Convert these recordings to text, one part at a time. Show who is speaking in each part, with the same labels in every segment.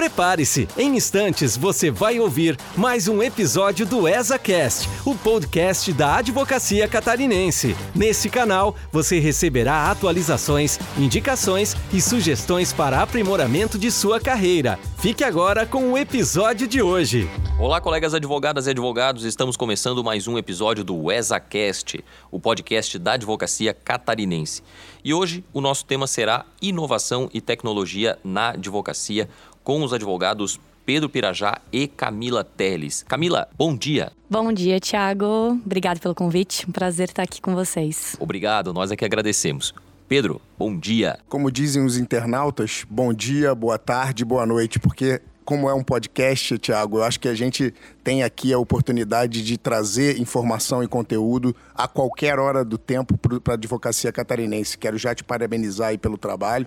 Speaker 1: prepare-se. Em instantes você vai ouvir mais um episódio do ESACast, o podcast da Advocacia Catarinense. Nesse canal você receberá atualizações, indicações e sugestões para aprimoramento de sua carreira. Fique agora com o episódio de hoje.
Speaker 2: Olá, colegas advogadas e advogados, estamos começando mais um episódio do ESACast, o podcast da Advocacia Catarinense. E hoje o nosso tema será inovação e tecnologia na advocacia com os advogados Pedro Pirajá e Camila Teles. Camila, bom dia.
Speaker 3: Bom dia, Thiago. Obrigado pelo convite. Um prazer estar aqui com vocês.
Speaker 2: Obrigado, nós é que agradecemos. Pedro, bom dia.
Speaker 4: Como dizem os internautas, bom dia, boa tarde, boa noite, porque como é um podcast, Tiago, eu acho que a gente tem aqui a oportunidade de trazer informação e conteúdo a qualquer hora do tempo para a advocacia catarinense. Quero já te parabenizar aí pelo trabalho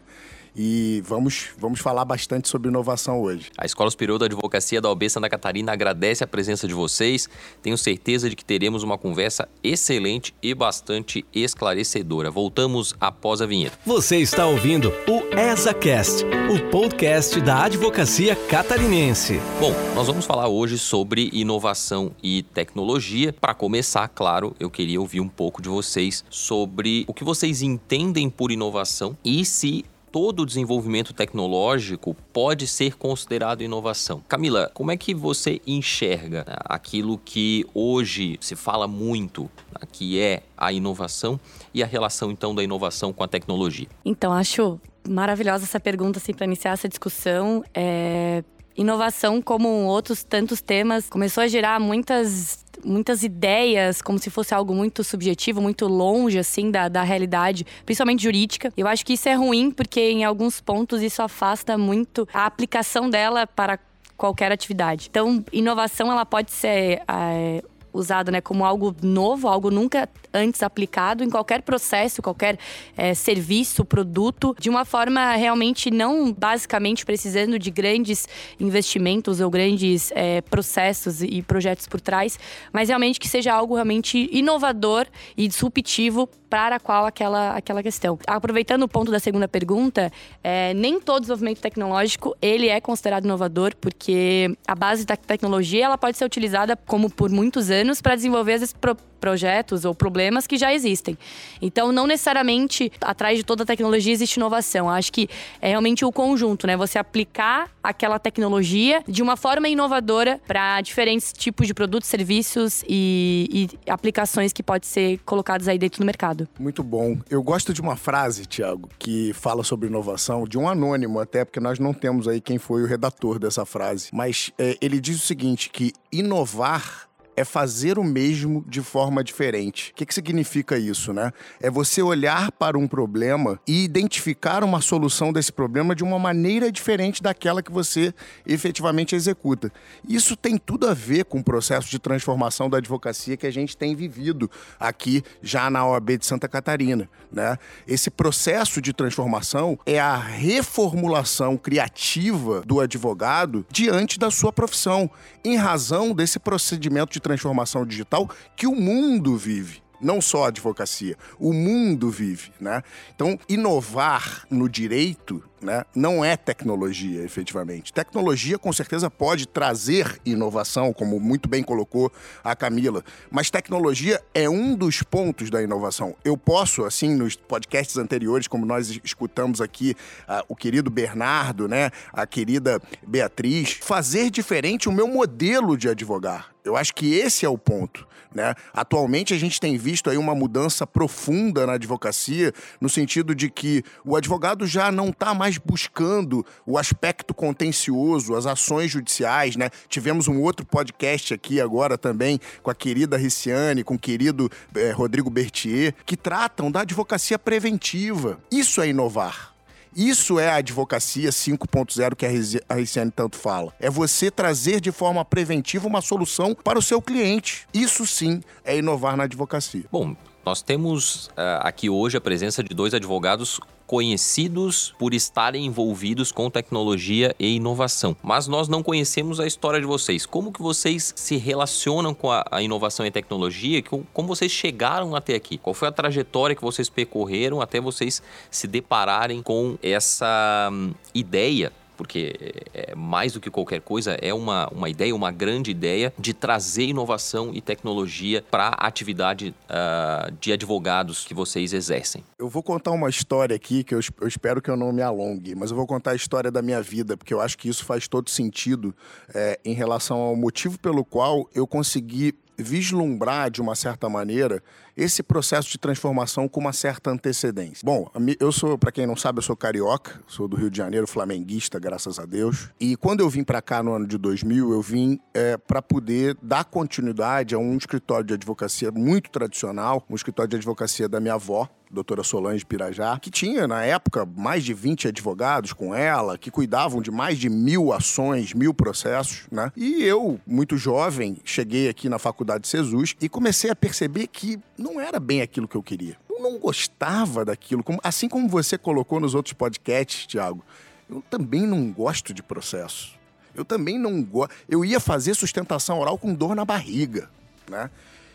Speaker 4: e vamos, vamos falar bastante sobre inovação hoje.
Speaker 2: A Escola Superior da Advocacia da OB Santa Catarina agradece a presença de vocês. Tenho certeza de que teremos uma conversa excelente e bastante esclarecedora. Voltamos após a vinheta.
Speaker 1: Você está ouvindo o ESACast, o podcast da Advocacia Catarinense.
Speaker 2: Bom, nós vamos falar hoje sobre inovação e tecnologia. Para começar, claro, eu queria ouvir um pouco de vocês sobre o que vocês entendem por inovação e se todo o desenvolvimento tecnológico pode ser considerado inovação. Camila, como é que você enxerga aquilo que hoje se fala muito, né, que é a inovação e a relação então da inovação com a tecnologia?
Speaker 3: Então, acho maravilhosa essa pergunta assim, para iniciar essa discussão. É... Inovação, como outros tantos temas, começou a gerar muitas muitas ideias, como se fosse algo muito subjetivo, muito longe, assim, da, da realidade, principalmente jurídica. Eu acho que isso é ruim, porque em alguns pontos isso afasta muito a aplicação dela para qualquer atividade. Então, inovação ela pode ser é, usada né, como algo novo, algo nunca antes aplicado em qualquer processo, qualquer é, serviço, produto, de uma forma realmente não basicamente precisando de grandes investimentos ou grandes é, processos e projetos por trás, mas realmente que seja algo realmente inovador e disruptivo para qual aquela, aquela questão. Aproveitando o ponto da segunda pergunta, é, nem todo desenvolvimento tecnológico ele é considerado inovador, porque a base da tecnologia ela pode ser utilizada como por muitos anos para desenvolver vezes pro projetos ou problemas que já existem. Então, não necessariamente atrás de toda tecnologia existe inovação. Acho que é realmente o conjunto, né? Você aplicar aquela tecnologia de uma forma inovadora para diferentes tipos de produtos, serviços e, e aplicações que podem ser colocadas aí dentro do mercado.
Speaker 4: Muito bom. Eu gosto de uma frase, Tiago, que fala sobre inovação, de um anônimo até, porque nós não temos aí quem foi o redator dessa frase. Mas é, ele diz o seguinte: que inovar é fazer o mesmo de forma diferente. O que, que significa isso, né? É você olhar para um problema e identificar uma solução desse problema de uma maneira diferente daquela que você efetivamente executa. Isso tem tudo a ver com o processo de transformação da advocacia que a gente tem vivido aqui já na OAB de Santa Catarina, né? Esse processo de transformação é a reformulação criativa do advogado diante da sua profissão, em razão desse procedimento de transformação digital que o mundo vive não só a advocacia, o mundo vive, né? Então, inovar no direito né, não é tecnologia, efetivamente. Tecnologia, com certeza, pode trazer inovação, como muito bem colocou a Camila, mas tecnologia é um dos pontos da inovação. Eu posso, assim, nos podcasts anteriores, como nós escutamos aqui uh, o querido Bernardo, né, a querida Beatriz, fazer diferente o meu modelo de advogar. Eu acho que esse é o ponto. Né? Atualmente a gente tem visto aí uma mudança profunda na advocacia, no sentido de que o advogado já não está mais buscando o aspecto contencioso, as ações judiciais. Né? Tivemos um outro podcast aqui agora também com a querida Riciane, com o querido eh, Rodrigo Bertier, que tratam da advocacia preventiva. Isso é inovar. Isso é a advocacia 5.0 que a Riciane tanto fala. É você trazer de forma preventiva uma solução para o seu cliente. Isso sim é inovar na advocacia.
Speaker 2: Bom, nós temos uh, aqui hoje a presença de dois advogados conhecidos por estarem envolvidos com tecnologia e inovação. Mas nós não conhecemos a história de vocês. Como que vocês se relacionam com a, a inovação e tecnologia? Como vocês chegaram até aqui? Qual foi a trajetória que vocês percorreram até vocês se depararem com essa hum, ideia porque é, é, mais do que qualquer coisa, é uma, uma ideia, uma grande ideia de trazer inovação e tecnologia para a atividade uh, de advogados que vocês exercem.
Speaker 4: Eu vou contar uma história aqui que eu, eu espero que eu não me alongue, mas eu vou contar a história da minha vida, porque eu acho que isso faz todo sentido é, em relação ao motivo pelo qual eu consegui vislumbrar de uma certa maneira esse processo de transformação com uma certa antecedência. Bom, eu sou, para quem não sabe, eu sou carioca, sou do Rio de Janeiro, flamenguista, graças a Deus. E quando eu vim para cá no ano de 2000, eu vim é, para poder dar continuidade a um escritório de advocacia muito tradicional, um escritório de advocacia da minha avó, doutora Solange Pirajá, que tinha, na época, mais de 20 advogados com ela, que cuidavam de mais de mil ações, mil processos, né? E eu, muito jovem, cheguei aqui na faculdade de Jesus e comecei a perceber que não era bem aquilo que eu queria. Eu não gostava daquilo, assim como você colocou nos outros podcasts, Tiago. Eu também não gosto de processo. Eu também não gosto. Eu ia fazer sustentação oral com dor na barriga, né?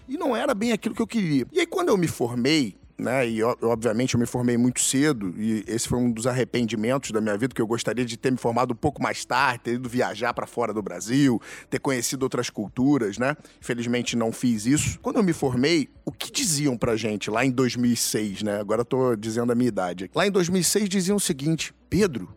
Speaker 4: E não era bem aquilo que eu queria. E aí, quando eu me formei, né? E obviamente eu me formei muito cedo e esse foi um dos arrependimentos da minha vida que eu gostaria de ter me formado um pouco mais tarde, ter ido viajar para fora do Brasil, ter conhecido outras culturas, né? Infelizmente não fiz isso. Quando eu me formei, o que diziam pra gente lá em 2006, né? Agora eu tô dizendo a minha idade. Lá em 2006 diziam o seguinte: "Pedro,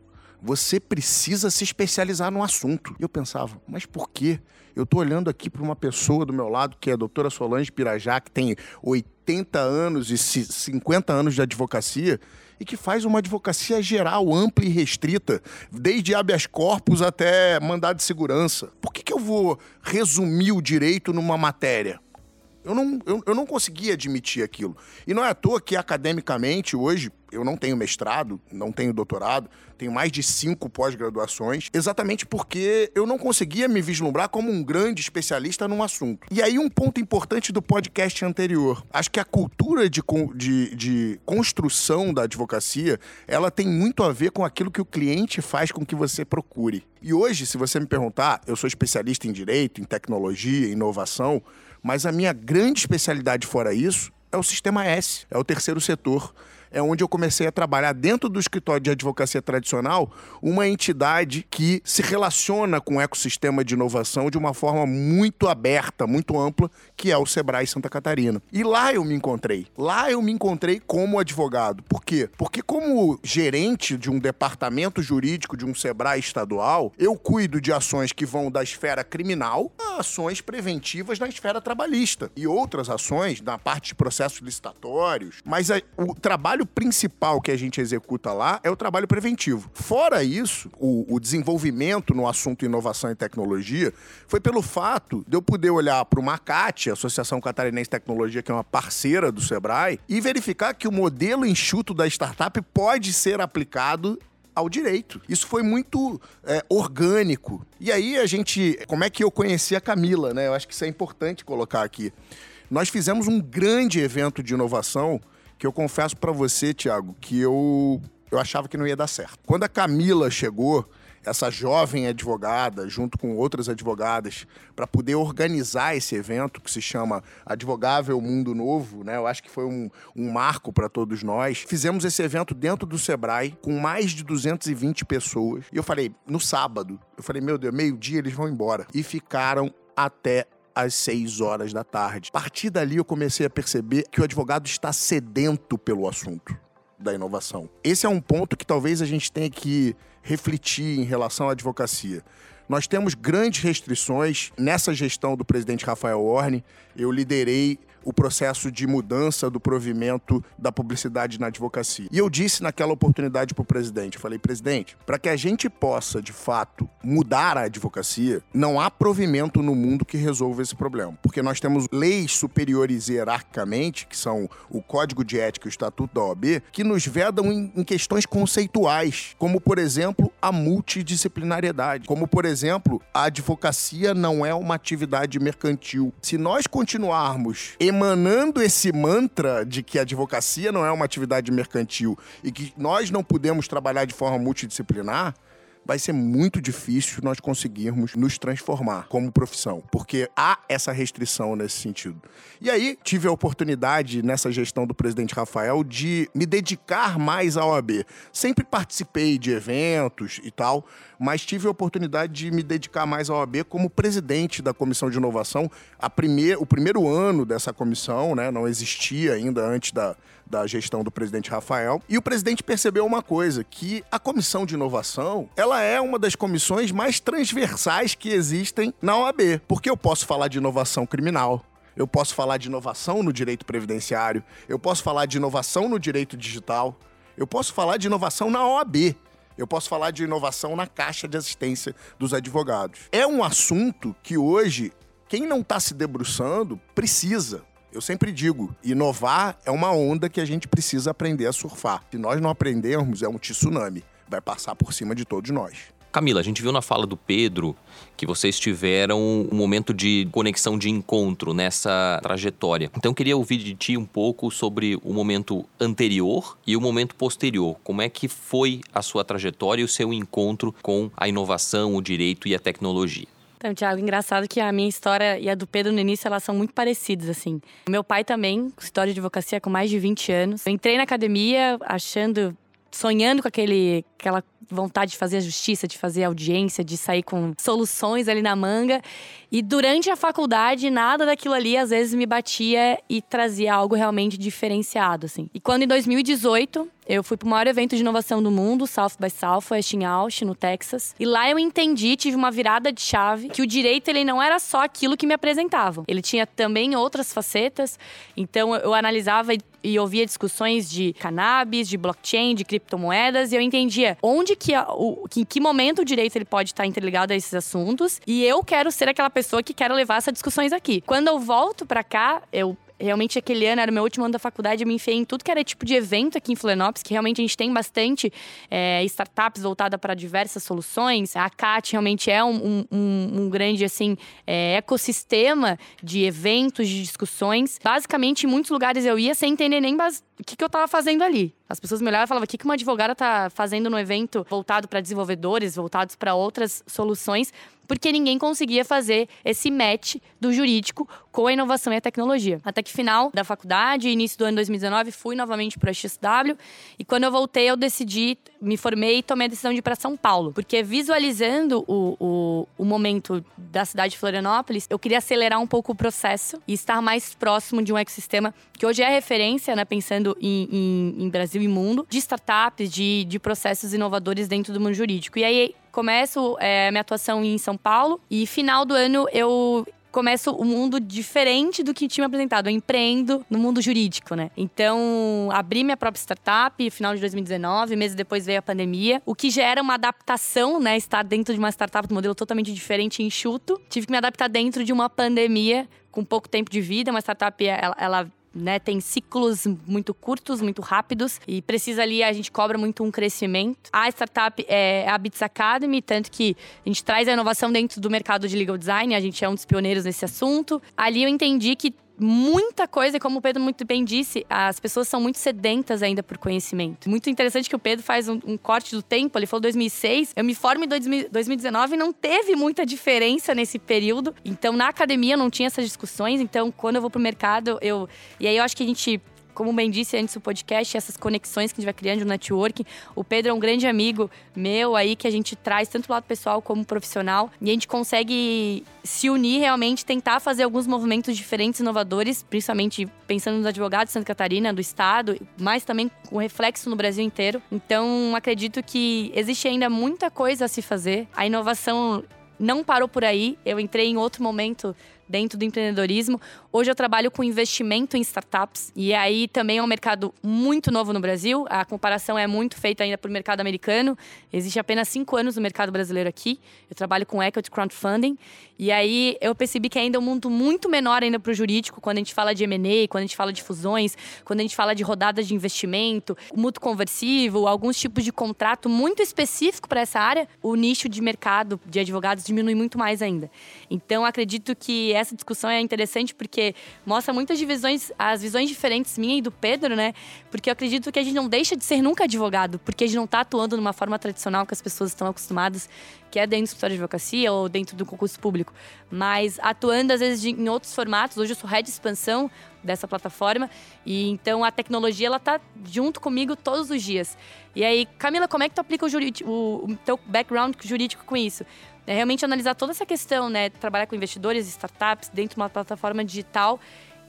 Speaker 4: você precisa se especializar no assunto". E eu pensava: "Mas por quê?" Eu tô olhando aqui para uma pessoa do meu lado, que é a doutora Solange Pirajá, que tem 80 anos e 50 anos de advocacia, e que faz uma advocacia geral, ampla e restrita, desde habeas corpus até mandado de segurança. Por que, que eu vou resumir o direito numa matéria? Eu não, eu, eu não conseguia admitir aquilo. E não é à toa que, academicamente, hoje, eu não tenho mestrado, não tenho doutorado, tenho mais de cinco pós-graduações, exatamente porque eu não conseguia me vislumbrar como um grande especialista num assunto. E aí, um ponto importante do podcast anterior. Acho que a cultura de, de, de construção da advocacia, ela tem muito a ver com aquilo que o cliente faz com que você procure. E hoje, se você me perguntar, eu sou especialista em direito, em tecnologia, em inovação, mas a minha grande especialidade fora isso é o sistema S, é o terceiro setor é onde eu comecei a trabalhar dentro do escritório de advocacia tradicional, uma entidade que se relaciona com o ecossistema de inovação de uma forma muito aberta, muito ampla, que é o Sebrae Santa Catarina. E lá eu me encontrei. Lá eu me encontrei como advogado. Por quê? Porque como gerente de um departamento jurídico de um Sebrae estadual, eu cuido de ações que vão da esfera criminal a ações preventivas na esfera trabalhista e outras ações na parte de processos licitatórios. Mas a, o trabalho trabalho principal que a gente executa lá é o trabalho preventivo. Fora isso, o, o desenvolvimento no assunto inovação e tecnologia foi pelo fato de eu poder olhar para o Macate, Associação Catarinense de Tecnologia, que é uma parceira do Sebrae, e verificar que o modelo enxuto da startup pode ser aplicado ao direito. Isso foi muito é, orgânico. E aí a gente. Como é que eu conheci a Camila, né? Eu acho que isso é importante colocar aqui. Nós fizemos um grande evento de inovação que eu confesso para você, Thiago, que eu, eu achava que não ia dar certo. Quando a Camila chegou, essa jovem advogada, junto com outras advogadas, para poder organizar esse evento que se chama Advogável Mundo Novo, né? Eu acho que foi um, um marco para todos nós. Fizemos esse evento dentro do Sebrae, com mais de 220 pessoas. E eu falei, no sábado, eu falei, meu Deus, meio-dia eles vão embora. E ficaram até às 6 horas da tarde. A partir dali eu comecei a perceber que o advogado está sedento pelo assunto da inovação. Esse é um ponto que talvez a gente tenha que refletir em relação à advocacia. Nós temos grandes restrições nessa gestão do presidente Rafael Orne. Eu liderei o processo de mudança do provimento da publicidade na advocacia. E eu disse naquela oportunidade para o presidente, eu falei, presidente, para que a gente possa, de fato, mudar a advocacia, não há provimento no mundo que resolva esse problema. Porque nós temos leis superiores hierarquicamente, que são o Código de Ética e o Estatuto da OAB, que nos vedam em, em questões conceituais, como, por exemplo, a multidisciplinariedade. Como, por exemplo, a advocacia não é uma atividade mercantil. Se nós continuarmos emanando esse mantra de que a advocacia não é uma atividade mercantil e que nós não podemos trabalhar de forma multidisciplinar, vai ser muito difícil nós conseguirmos nos transformar como profissão, porque há essa restrição nesse sentido. E aí, tive a oportunidade, nessa gestão do presidente Rafael, de me dedicar mais à OAB. Sempre participei de eventos e tal, mas tive a oportunidade de me dedicar mais à OAB como presidente da Comissão de Inovação. A primeir, o primeiro ano dessa comissão, né, não existia ainda antes da, da gestão do presidente Rafael. E o presidente percebeu uma coisa, que a comissão de inovação, ela é uma das comissões mais transversais que existem na OAB, porque eu posso falar de inovação criminal, eu posso falar de inovação no direito previdenciário, eu posso falar de inovação no direito digital, eu posso falar de inovação na OAB. Eu posso falar de inovação na caixa de assistência dos advogados. É um assunto que hoje, quem não está se debruçando, precisa. Eu sempre digo, inovar é uma onda que a gente precisa aprender a surfar. Se nós não aprendermos, é um tsunami. Vai passar por cima de todos nós.
Speaker 2: Camila, a gente viu na fala do Pedro que vocês tiveram um momento de conexão de encontro nessa trajetória. Então eu queria ouvir de ti um pouco sobre o momento anterior e o momento posterior. Como é que foi a sua trajetória e o seu encontro com a inovação, o direito e a tecnologia?
Speaker 3: Então, Tiago, engraçado que a minha história e a do Pedro no início, elas são muito parecidas, assim. Meu pai também, história de advocacia com mais de 20 anos. Eu entrei na academia achando, sonhando com aquele, aquela vontade de fazer a justiça, de fazer audiência, de sair com soluções ali na manga. E durante a faculdade, nada daquilo ali às vezes me batia e trazia algo realmente diferenciado, assim. E quando em 2018 eu fui para o maior evento de inovação do mundo, South by Southwest em Austin, no Texas. E lá eu entendi, tive uma virada de chave, que o direito ele não era só aquilo que me apresentavam. Ele tinha também outras facetas. Então eu analisava e ouvia discussões de cannabis, de blockchain, de criptomoedas, e eu entendia onde que, o, que em que momento o direito ele pode estar interligado a esses assuntos. E eu quero ser aquela pessoa que quero levar essas discussões aqui. Quando eu volto para cá, eu realmente aquele ano era o meu último ano da faculdade, eu me enfiei em tudo que era tipo de evento aqui em Florianópolis, que realmente a gente tem bastante é, startups voltadas para diversas soluções. A CAT realmente é um, um, um grande assim é, ecossistema de eventos, de discussões. Basicamente, em muitos lugares eu ia sem entender nem o que, que eu estava fazendo ali. As pessoas me olhavam e falavam: o que, que uma advogada está fazendo no evento voltado para desenvolvedores, voltados para outras soluções? Porque ninguém conseguia fazer esse match do jurídico com a inovação e a tecnologia. Até que final da faculdade, início do ano 2019, fui novamente para a XW e quando eu voltei eu decidi, me formei e tomei a decisão de ir para São Paulo, porque visualizando o, o, o momento da cidade de Florianópolis, eu queria acelerar um pouco o processo e estar mais próximo de um ecossistema que hoje é referência, né, pensando em, em, em Brasil e mundo, de startups, de, de processos inovadores dentro do mundo jurídico. E aí começo é, minha atuação em São Paulo e final do ano eu começo um mundo diferente do que tinha apresentado. Eu empreendo no mundo jurídico, né? Então, abri minha própria startup final de 2019, meses depois veio a pandemia, o que gera uma adaptação, né? Estar dentro de uma startup de um modelo totalmente diferente e enxuto. Tive que me adaptar dentro de uma pandemia com pouco tempo de vida. Uma startup, ela, ela né? Tem ciclos muito curtos, muito rápidos e precisa ali, a gente cobra muito um crescimento. A startup é a Bits Academy, tanto que a gente traz a inovação dentro do mercado de legal design, a gente é um dos pioneiros nesse assunto. Ali eu entendi que muita coisa, e como o Pedro muito bem disse, as pessoas são muito sedentas ainda por conhecimento. Muito interessante que o Pedro faz um, um corte do tempo, ele falou 2006, eu me formo em 2019 e não teve muita diferença nesse período. Então, na academia não tinha essas discussões, então quando eu vou pro mercado, eu... E aí eu acho que a gente como bem disse antes do podcast, essas conexões que a gente vai criando no networking. O Pedro é um grande amigo meu aí que a gente traz tanto do lado pessoal como profissional e a gente consegue se unir realmente, tentar fazer alguns movimentos diferentes, inovadores, principalmente pensando nos advogados de Santa Catarina, do estado, mas também com reflexo no Brasil inteiro. Então, acredito que existe ainda muita coisa a se fazer. A inovação não parou por aí. Eu entrei em outro momento dentro do empreendedorismo. Hoje eu trabalho com investimento em startups e aí também é um mercado muito novo no Brasil. A comparação é muito feita ainda para o mercado americano. Existe apenas cinco anos no mercado brasileiro aqui. Eu trabalho com equity crowdfunding e aí eu percebi que ainda é um mundo muito menor ainda para o jurídico quando a gente fala de M&A, quando a gente fala de fusões, quando a gente fala de rodadas de investimento, mútuo conversivo, alguns tipos de contrato muito específico para essa área. O nicho de mercado de advogados diminui muito mais ainda. Então acredito que essa discussão é interessante porque mostra muitas divisões, as visões diferentes minha e do Pedro, né? Porque eu acredito que a gente não deixa de ser nunca advogado, porque a gente não está atuando numa forma tradicional que as pessoas estão acostumadas, que é dentro do escritório de advocacia ou dentro do concurso público, mas atuando às vezes em outros formatos. Hoje eu sou head de expansão dessa plataforma e então a tecnologia ela tá junto comigo todos os dias. E aí, Camila, como é que tu aplica o, jurídico, o, o teu background jurídico com isso? É realmente analisar toda essa questão, né? Trabalhar com investidores, startups, dentro de uma plataforma digital.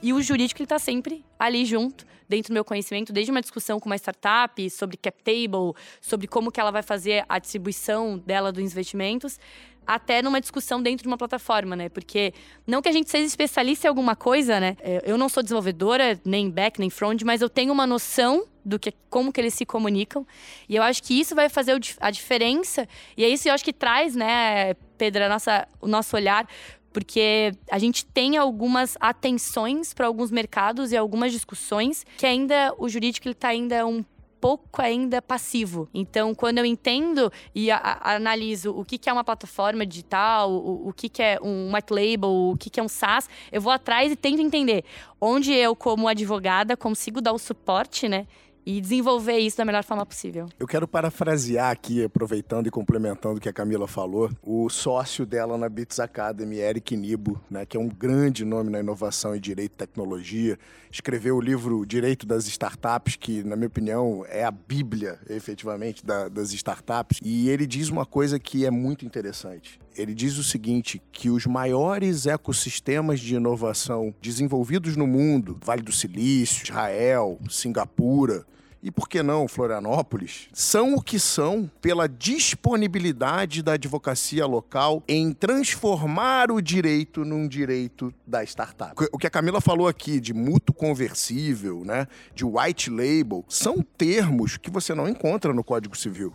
Speaker 3: E o jurídico está sempre ali junto, dentro do meu conhecimento, desde uma discussão com uma startup sobre cap table, sobre como que ela vai fazer a distribuição dela dos investimentos, até numa discussão dentro de uma plataforma, né? Porque não que a gente seja especialista em alguma coisa, né? É, eu não sou desenvolvedora, nem back, nem front, mas eu tenho uma noção do que como que eles se comunicam. E eu acho que isso vai fazer a diferença. E é isso que eu acho que traz, né, Pedro, a nossa, o nosso olhar porque a gente tem algumas atenções para alguns mercados e algumas discussões que ainda o jurídico está ainda um pouco ainda passivo. Então, quando eu entendo e a, a, analiso o que, que, é uma plataforma digital, o, o que, que, é um white label, o que, que é um SaaS, eu vou atrás e tento entender onde eu, como advogada, consigo dar o suporte, né? E desenvolver isso da melhor forma possível.
Speaker 4: Eu quero parafrasear aqui, aproveitando e complementando o que a Camila falou, o sócio dela na Bits Academy, Eric Nibo, né, que é um grande nome na inovação e direito e tecnologia, escreveu o livro Direito das Startups, que, na minha opinião, é a bíblia, efetivamente, da, das startups. E ele diz uma coisa que é muito interessante. Ele diz o seguinte: que os maiores ecossistemas de inovação desenvolvidos no mundo, Vale do Silício, Israel, Singapura, e por que não Florianópolis, são o que são pela disponibilidade da advocacia local em transformar o direito num direito da startup. O que a Camila falou aqui de mútuo conversível, né, de white label, são termos que você não encontra no Código Civil.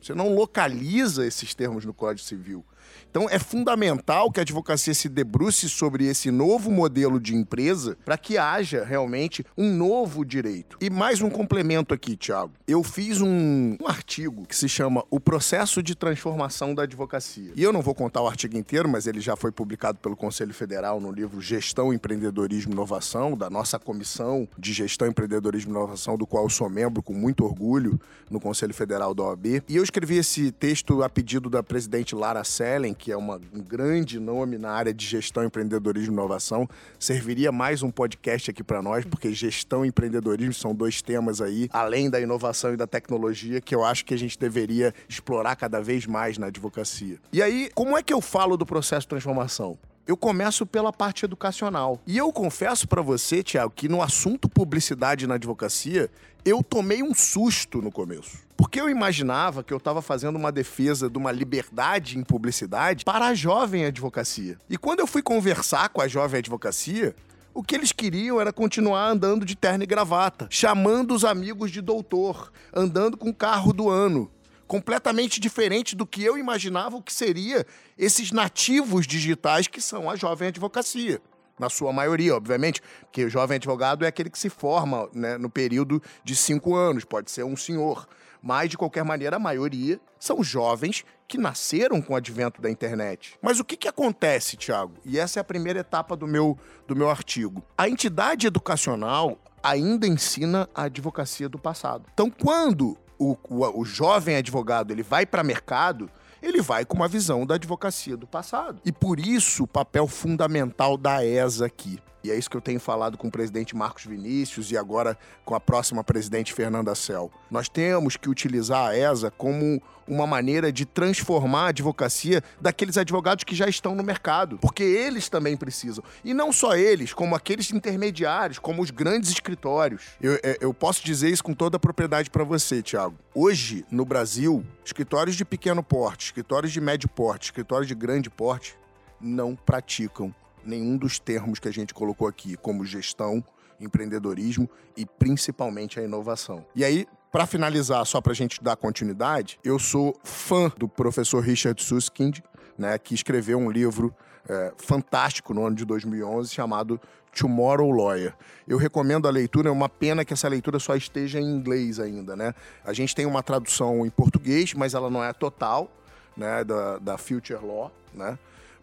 Speaker 4: Você não localiza esses termos no Código Civil. Então é fundamental que a advocacia se debruce sobre esse novo modelo de empresa para que haja realmente um novo direito. E mais um complemento aqui, Tiago. Eu fiz um, um, artigo que se chama O Processo de Transformação da Advocacia. E eu não vou contar o artigo inteiro, mas ele já foi publicado pelo Conselho Federal no livro Gestão, Empreendedorismo e Inovação, da nossa comissão de Gestão, Empreendedorismo e Inovação, do qual eu sou membro com muito orgulho no Conselho Federal da OAB. E eu escrevi esse texto a pedido da presidente Lara Sellen, que é uma, um grande nome na área de gestão, empreendedorismo e inovação. Serviria mais um podcast aqui para nós, porque gestão e empreendedorismo são dois temas aí, além da inovação e da tecnologia, que eu acho que a gente deveria explorar cada vez mais na advocacia. E aí, como é que eu falo do processo de transformação? eu começo pela parte educacional. E eu confesso para você, Tiago, que no assunto publicidade na advocacia, eu tomei um susto no começo. Porque eu imaginava que eu estava fazendo uma defesa de uma liberdade em publicidade para a jovem advocacia. E quando eu fui conversar com a jovem advocacia, o que eles queriam era continuar andando de terno e gravata, chamando os amigos de doutor, andando com o carro do ano, completamente diferente do que eu imaginava o que seria esses nativos digitais que são a jovem advocacia. Na sua maioria, obviamente, porque o jovem advogado é aquele que se forma né, no período de cinco anos, pode ser um senhor. Mas, de qualquer maneira, a maioria são jovens que nasceram com o advento da internet. Mas o que, que acontece, Tiago? E essa é a primeira etapa do meu, do meu artigo. A entidade educacional ainda ensina a advocacia do passado. Então, quando o, o, o jovem advogado ele vai para mercado, ele vai com uma visão da advocacia do passado. E por isso o papel fundamental da ESA aqui. E é isso que eu tenho falado com o presidente Marcos Vinícius e agora com a próxima presidente Fernanda Cel. Nós temos que utilizar a ESA como uma maneira de transformar a advocacia daqueles advogados que já estão no mercado, porque eles também precisam. E não só eles, como aqueles intermediários, como os grandes escritórios. Eu, é, eu posso dizer isso com toda a propriedade para você, Tiago. Hoje, no Brasil, escritórios de pequeno porte, escritórios de médio porte, escritórios de grande porte não praticam nenhum dos termos que a gente colocou aqui, como gestão, empreendedorismo e principalmente a inovação. E aí, para finalizar, só para a gente dar continuidade, eu sou fã do professor Richard Susskind, né, que escreveu um livro é, fantástico no ano de 2011 chamado Tomorrow Lawyer. Eu recomendo a leitura, é uma pena que essa leitura só esteja em inglês ainda, né? A gente tem uma tradução em português, mas ela não é total, né, da, da Future Law, né?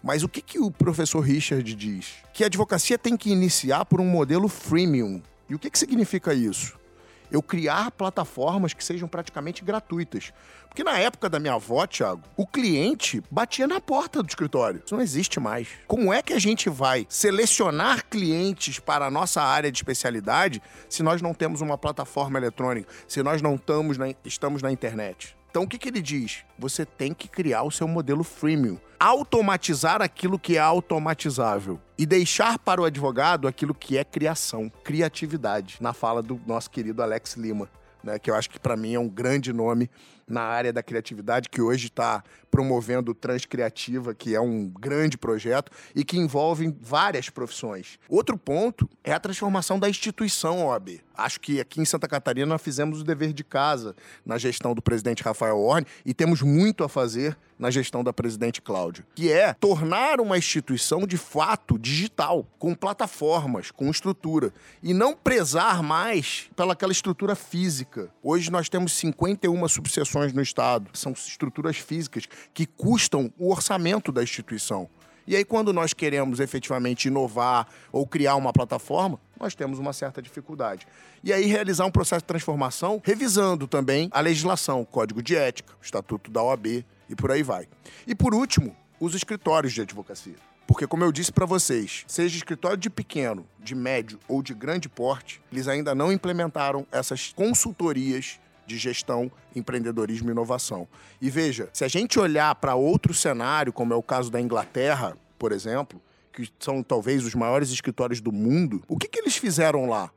Speaker 4: Mas o que, que o professor Richard diz? Que a advocacia tem que iniciar por um modelo freemium. E o que, que significa isso? Eu criar plataformas que sejam praticamente gratuitas. Porque na época da minha avó, Thiago, o cliente batia na porta do escritório. Isso não existe mais. Como é que a gente vai selecionar clientes para a nossa área de especialidade se nós não temos uma plataforma eletrônica, se nós não estamos na, estamos na internet? Então, o que, que ele diz? Você tem que criar o seu modelo freemium. Automatizar aquilo que é automatizável. E deixar para o advogado aquilo que é criação, criatividade. Na fala do nosso querido Alex Lima, né, que eu acho que para mim é um grande nome na área da criatividade, que hoje está promovendo Transcriativa, que é um grande projeto e que envolve várias profissões. Outro ponto é a transformação da instituição OAB. Acho que aqui em Santa Catarina nós fizemos o dever de casa na gestão do presidente Rafael Orne e temos muito a fazer na gestão da presidente Cláudia, que é tornar uma instituição de fato digital, com plataformas, com estrutura, e não prezar mais pelaquela estrutura física. Hoje nós temos 51 subseções no estado, são estruturas físicas que custam o orçamento da instituição. E aí, quando nós queremos efetivamente inovar ou criar uma plataforma, nós temos uma certa dificuldade. E aí, realizar um processo de transformação, revisando também a legislação, o Código de Ética, o Estatuto da OAB e por aí vai. E por último, os escritórios de advocacia. Porque, como eu disse para vocês, seja escritório de pequeno, de médio ou de grande porte, eles ainda não implementaram essas consultorias de gestão, empreendedorismo e inovação. E veja, se a gente olhar para outro cenário, como é o caso da Inglaterra, por exemplo, que são talvez os maiores escritórios do mundo, o que, que eles fizeram lá?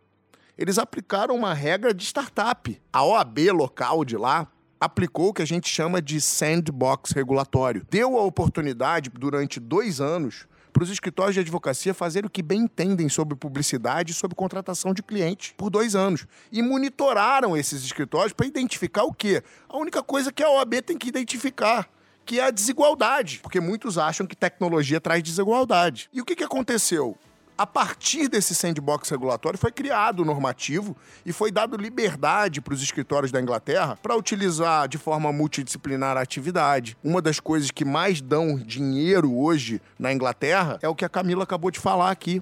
Speaker 4: Eles aplicaram uma regra de startup. A OAB local de lá aplicou o que a gente chama de sandbox regulatório. Deu a oportunidade, durante dois anos, para os escritórios de advocacia fazerem o que bem entendem sobre publicidade e sobre contratação de clientes por dois anos. E monitoraram esses escritórios para identificar o quê? A única coisa que a OAB tem que identificar que é a desigualdade, porque muitos acham que tecnologia traz desigualdade. E o que, que aconteceu? A partir desse sandbox regulatório foi criado o normativo e foi dado liberdade para os escritórios da Inglaterra para utilizar de forma multidisciplinar a atividade. Uma das coisas que mais dão dinheiro hoje na Inglaterra é o que a Camila acabou de falar aqui,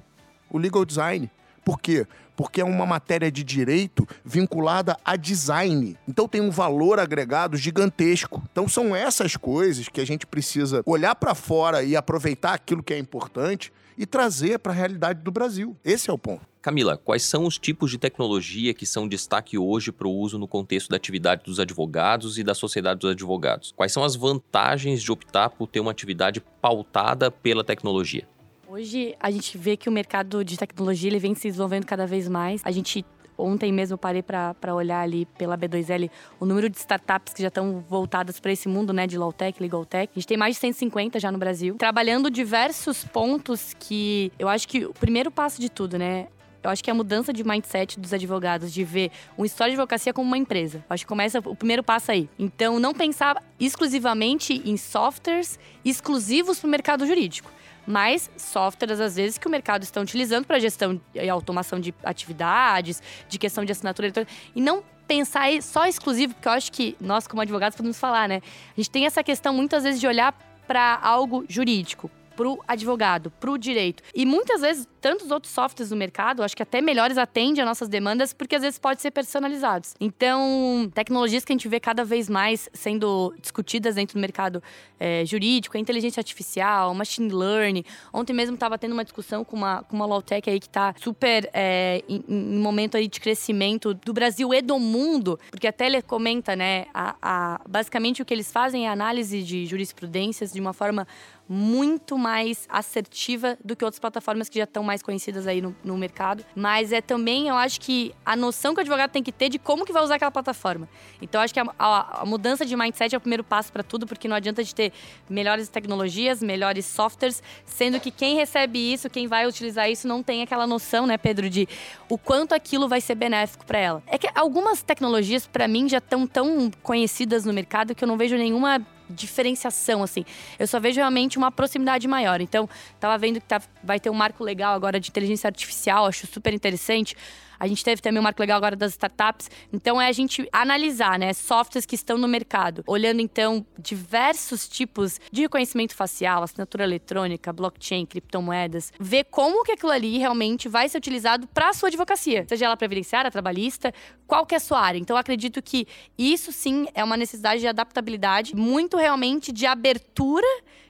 Speaker 4: o legal design. Por quê? Porque é uma matéria de direito vinculada a design. Então tem um valor agregado gigantesco. Então são essas coisas que a gente precisa olhar para fora e aproveitar aquilo que é importante e trazer para a realidade do Brasil. Esse é o ponto.
Speaker 2: Camila, quais são os tipos de tecnologia que são destaque hoje para o uso no contexto da atividade dos advogados e da sociedade dos advogados? Quais são as vantagens de optar por ter uma atividade pautada pela tecnologia?
Speaker 3: Hoje a gente vê que o mercado de tecnologia ele vem se desenvolvendo cada vez mais. A gente Ontem mesmo parei para olhar ali pela B2L o número de startups que já estão voltadas para esse mundo né, de low tech, legal tech. A gente tem mais de 150 já no Brasil, trabalhando diversos pontos que eu acho que o primeiro passo de tudo, né? Eu acho que é a mudança de mindset dos advogados, de ver um história de advocacia como uma empresa. Eu acho que começa o primeiro passo aí. Então, não pensar exclusivamente em softwares exclusivos para o mercado jurídico mas softwares, às vezes, que o mercado está utilizando para gestão e automação de atividades, de questão de assinatura eletrônica. E não pensar só exclusivo, porque eu acho que nós, como advogados, podemos falar, né? A gente tem essa questão, muitas vezes, de olhar para algo jurídico pro advogado, pro direito. E muitas vezes, tantos outros softwares no mercado, acho que até melhores atendem às nossas demandas, porque às vezes pode ser personalizados. Então, tecnologias que a gente vê cada vez mais sendo discutidas dentro do mercado é, jurídico, a inteligência artificial, machine learning. Ontem mesmo estava tendo uma discussão com uma, com uma Lawtech aí que está super é, em, em, momento aí de crescimento do Brasil e do mundo, porque até ele comenta, né, a, a, basicamente o que eles fazem é análise de jurisprudências de uma forma muito mais assertiva do que outras plataformas que já estão mais conhecidas aí no, no, mercado. Mas é também, eu acho que a noção que o advogado tem que ter de como que vai usar aquela plataforma. Então, eu acho que a, a, a mudança de mindset é o primeiro passo para tudo, porque não adianta de ter melhores tecnologias, melhores softwares, sendo que quem recebe isso, quem vai utilizar isso, não tem aquela noção, né, Pedro, de o quanto aquilo vai ser benéfico para ela. É que algumas tecnologias, para mim, já estão tão conhecidas no mercado que eu não vejo nenhuma diferenciação, assim. Eu só vejo realmente uma proximidade maior. Então, tava vendo que tá, vai ter um marco legal agora de inteligência artificial, acho super interessante. A gente teve também um marco legal agora das startups. Então é a gente analisar, né, softwares que estão no mercado, olhando então diversos tipos de reconhecimento facial, assinatura eletrônica, blockchain, criptomoedas, ver como que aquilo ali realmente vai ser utilizado para a sua advocacia, seja ela previdenciária, trabalhista, qual que é a sua área. Então acredito que isso sim é uma necessidade de adaptabilidade, muito realmente de abertura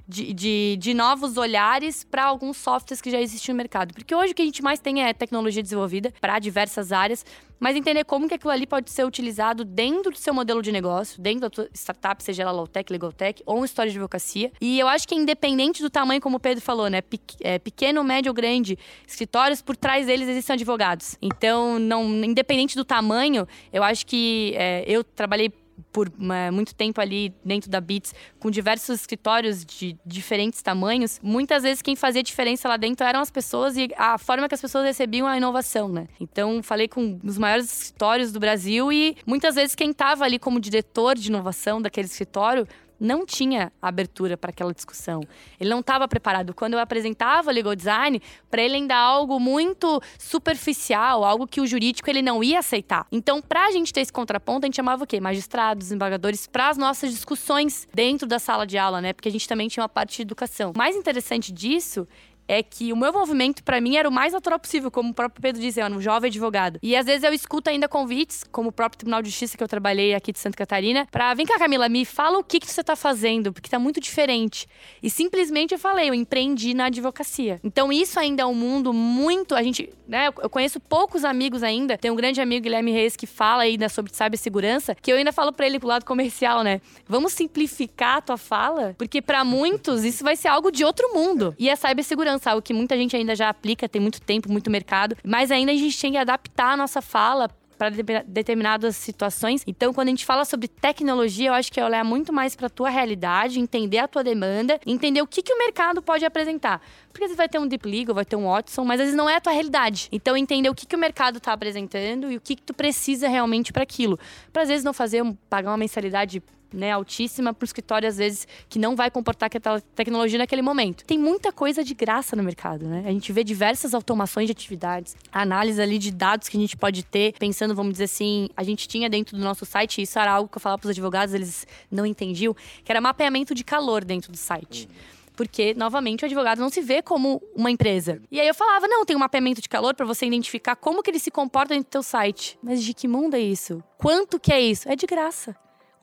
Speaker 3: de, de, de novos olhares para alguns softwares que já existem no mercado. Porque hoje o que a gente mais tem é tecnologia desenvolvida para diversas áreas, mas entender como que aquilo ali pode ser utilizado dentro do seu modelo de negócio, dentro da tua startup, seja ela low-tech, legal-tech ou uma história de advocacia. E eu acho que independente do tamanho, como o Pedro falou, né, é, pequeno, médio ou grande, escritórios, por trás deles existem advogados. Então, não, independente do tamanho, eu acho que é, eu trabalhei por é, muito tempo ali dentro da Beats, com diversos escritórios de diferentes tamanhos, muitas vezes quem fazia diferença lá dentro eram as pessoas e a forma que as pessoas recebiam a inovação, né? Então, falei com os maiores escritórios do Brasil e muitas vezes quem estava ali como diretor de inovação daquele escritório não tinha abertura para aquela discussão. Ele não estava preparado. Quando eu apresentava legal design, para ele ainda algo muito superficial, algo que o jurídico ele não ia aceitar. Então, para a gente ter esse contraponto, a gente chamava o quê? Magistrados, desembargadores, para as nossas discussões dentro da sala de aula, né? Porque a gente também tinha uma parte de educação. O mais interessante disso é que o meu movimento para mim era o mais natural possível, como o próprio Pedro disse, eu era um jovem advogado. E às vezes eu escuto ainda convites, como o próprio Tribunal de Justiça que eu trabalhei aqui de Santa Catarina, para vem cá Camila, me fala o que que você tá fazendo, porque tá muito diferente. E simplesmente eu falei, eu empreendi na advocacia. Então isso ainda é um mundo muito, a gente, né, eu conheço poucos amigos ainda. Tem um grande amigo Guilherme Reis que fala ainda sobre cibersegurança, que eu ainda falo para ele pro lado comercial, né? Vamos simplificar a tua fala, porque para muitos isso vai ser algo de outro mundo. E a cibersegurança segurança, algo que muita gente ainda já aplica, tem muito tempo, muito mercado, mas ainda a gente tem que adaptar a nossa fala para determinadas situações. Então, quando a gente fala sobre tecnologia, eu acho que é olhar muito mais para a tua realidade, entender a tua demanda, entender o que, que o mercado pode apresentar. Porque vezes vai ter um Deep Legal, vai ter um Watson, mas às vezes não é a tua realidade. Então, entender o que, que o mercado está apresentando e o que, que tu precisa realmente para aquilo. Para às vezes não fazer, pagar uma mensalidade né, altíssima para o escritório, às vezes, que não vai comportar aquela tecnologia naquele momento. Tem muita coisa de graça no mercado, né? A gente vê diversas automações de atividades, análise ali de dados que a gente pode ter, pensando, vamos dizer assim, a gente tinha dentro do nosso site, isso era algo que eu falava para os advogados, eles não entendiam, que era mapeamento de calor dentro do site. Porque, novamente, o advogado não se vê como uma empresa. E aí eu falava, não, tem um mapeamento de calor para você identificar como que ele se comporta dentro do teu site. Mas de que mundo é isso? Quanto que é isso? É de graça.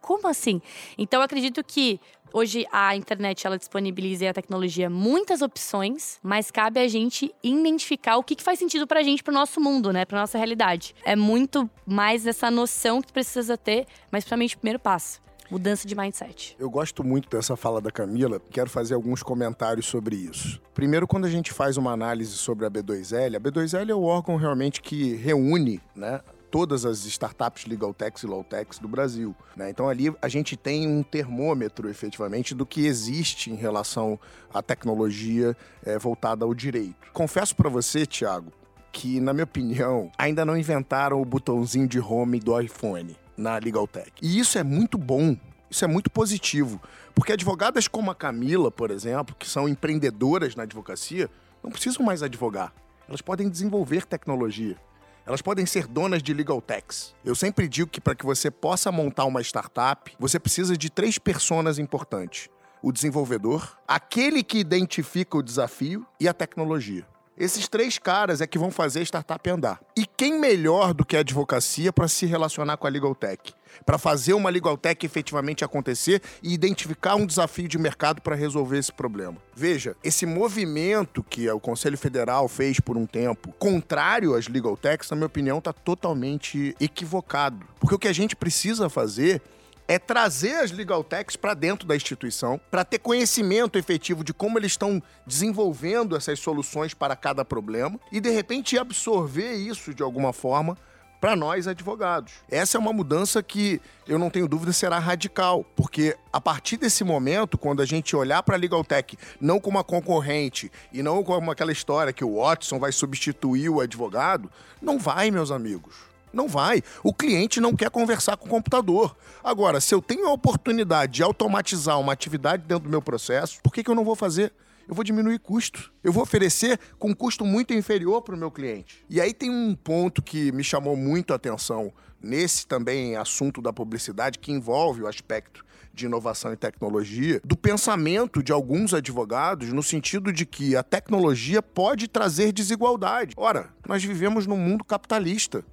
Speaker 3: Como assim? Então, acredito que hoje a internet ela disponibiliza a tecnologia muitas opções, mas cabe a gente identificar o que, que faz sentido pra gente, pro nosso mundo, né? Pra nossa realidade. É muito mais essa noção que tu precisa ter, mas principalmente o primeiro passo. Mudança de mindset.
Speaker 4: Eu gosto muito dessa fala da Camila, quero fazer alguns comentários sobre isso. Primeiro, quando a gente faz uma análise sobre a B2L, a B2L é o órgão realmente que reúne né, todas as startups legal techs e low techs do Brasil. Né? Então ali a gente tem um termômetro efetivamente do que existe em relação à tecnologia é, voltada ao direito. Confesso para você, Thiago, que na minha opinião ainda não inventaram o botãozinho de home do iPhone na Legal Tech. E isso é muito bom. Isso é muito positivo, porque advogadas como a Camila, por exemplo, que são empreendedoras na advocacia, não precisam mais advogar. Elas podem desenvolver tecnologia. Elas podem ser donas de legal techs. Eu sempre digo que para que você possa montar uma startup, você precisa de três personas importantes: o desenvolvedor, aquele que identifica o desafio e a tecnologia. Esses três caras é que vão fazer a startup andar. E quem melhor do que a advocacia para se relacionar com a Legal Tech? Para fazer uma Legal Tech efetivamente acontecer e identificar um desafio de mercado para resolver esse problema. Veja, esse movimento que o Conselho Federal fez por um tempo, contrário às Legal Techs, na minha opinião, está totalmente equivocado. Porque o que a gente precisa fazer é trazer as legal techs para dentro da instituição, para ter conhecimento efetivo de como eles estão desenvolvendo essas soluções para cada problema e de repente absorver isso de alguma forma para nós advogados. Essa é uma mudança que eu não tenho dúvida será radical, porque a partir desse momento, quando a gente olhar para a Legal Tech não como uma concorrente e não como aquela história que o Watson vai substituir o advogado, não vai, meus amigos. Não vai. O cliente não quer conversar com o computador. Agora, se eu tenho a oportunidade de automatizar uma atividade dentro do meu processo, por que, que eu não vou fazer? Eu vou diminuir custo. Eu vou oferecer com um custo muito inferior para o meu cliente. E aí tem um ponto que me chamou muito a atenção nesse também assunto da publicidade, que envolve o aspecto de inovação e tecnologia, do pensamento de alguns advogados no sentido de que a tecnologia pode trazer desigualdade. Ora, nós vivemos num mundo capitalista.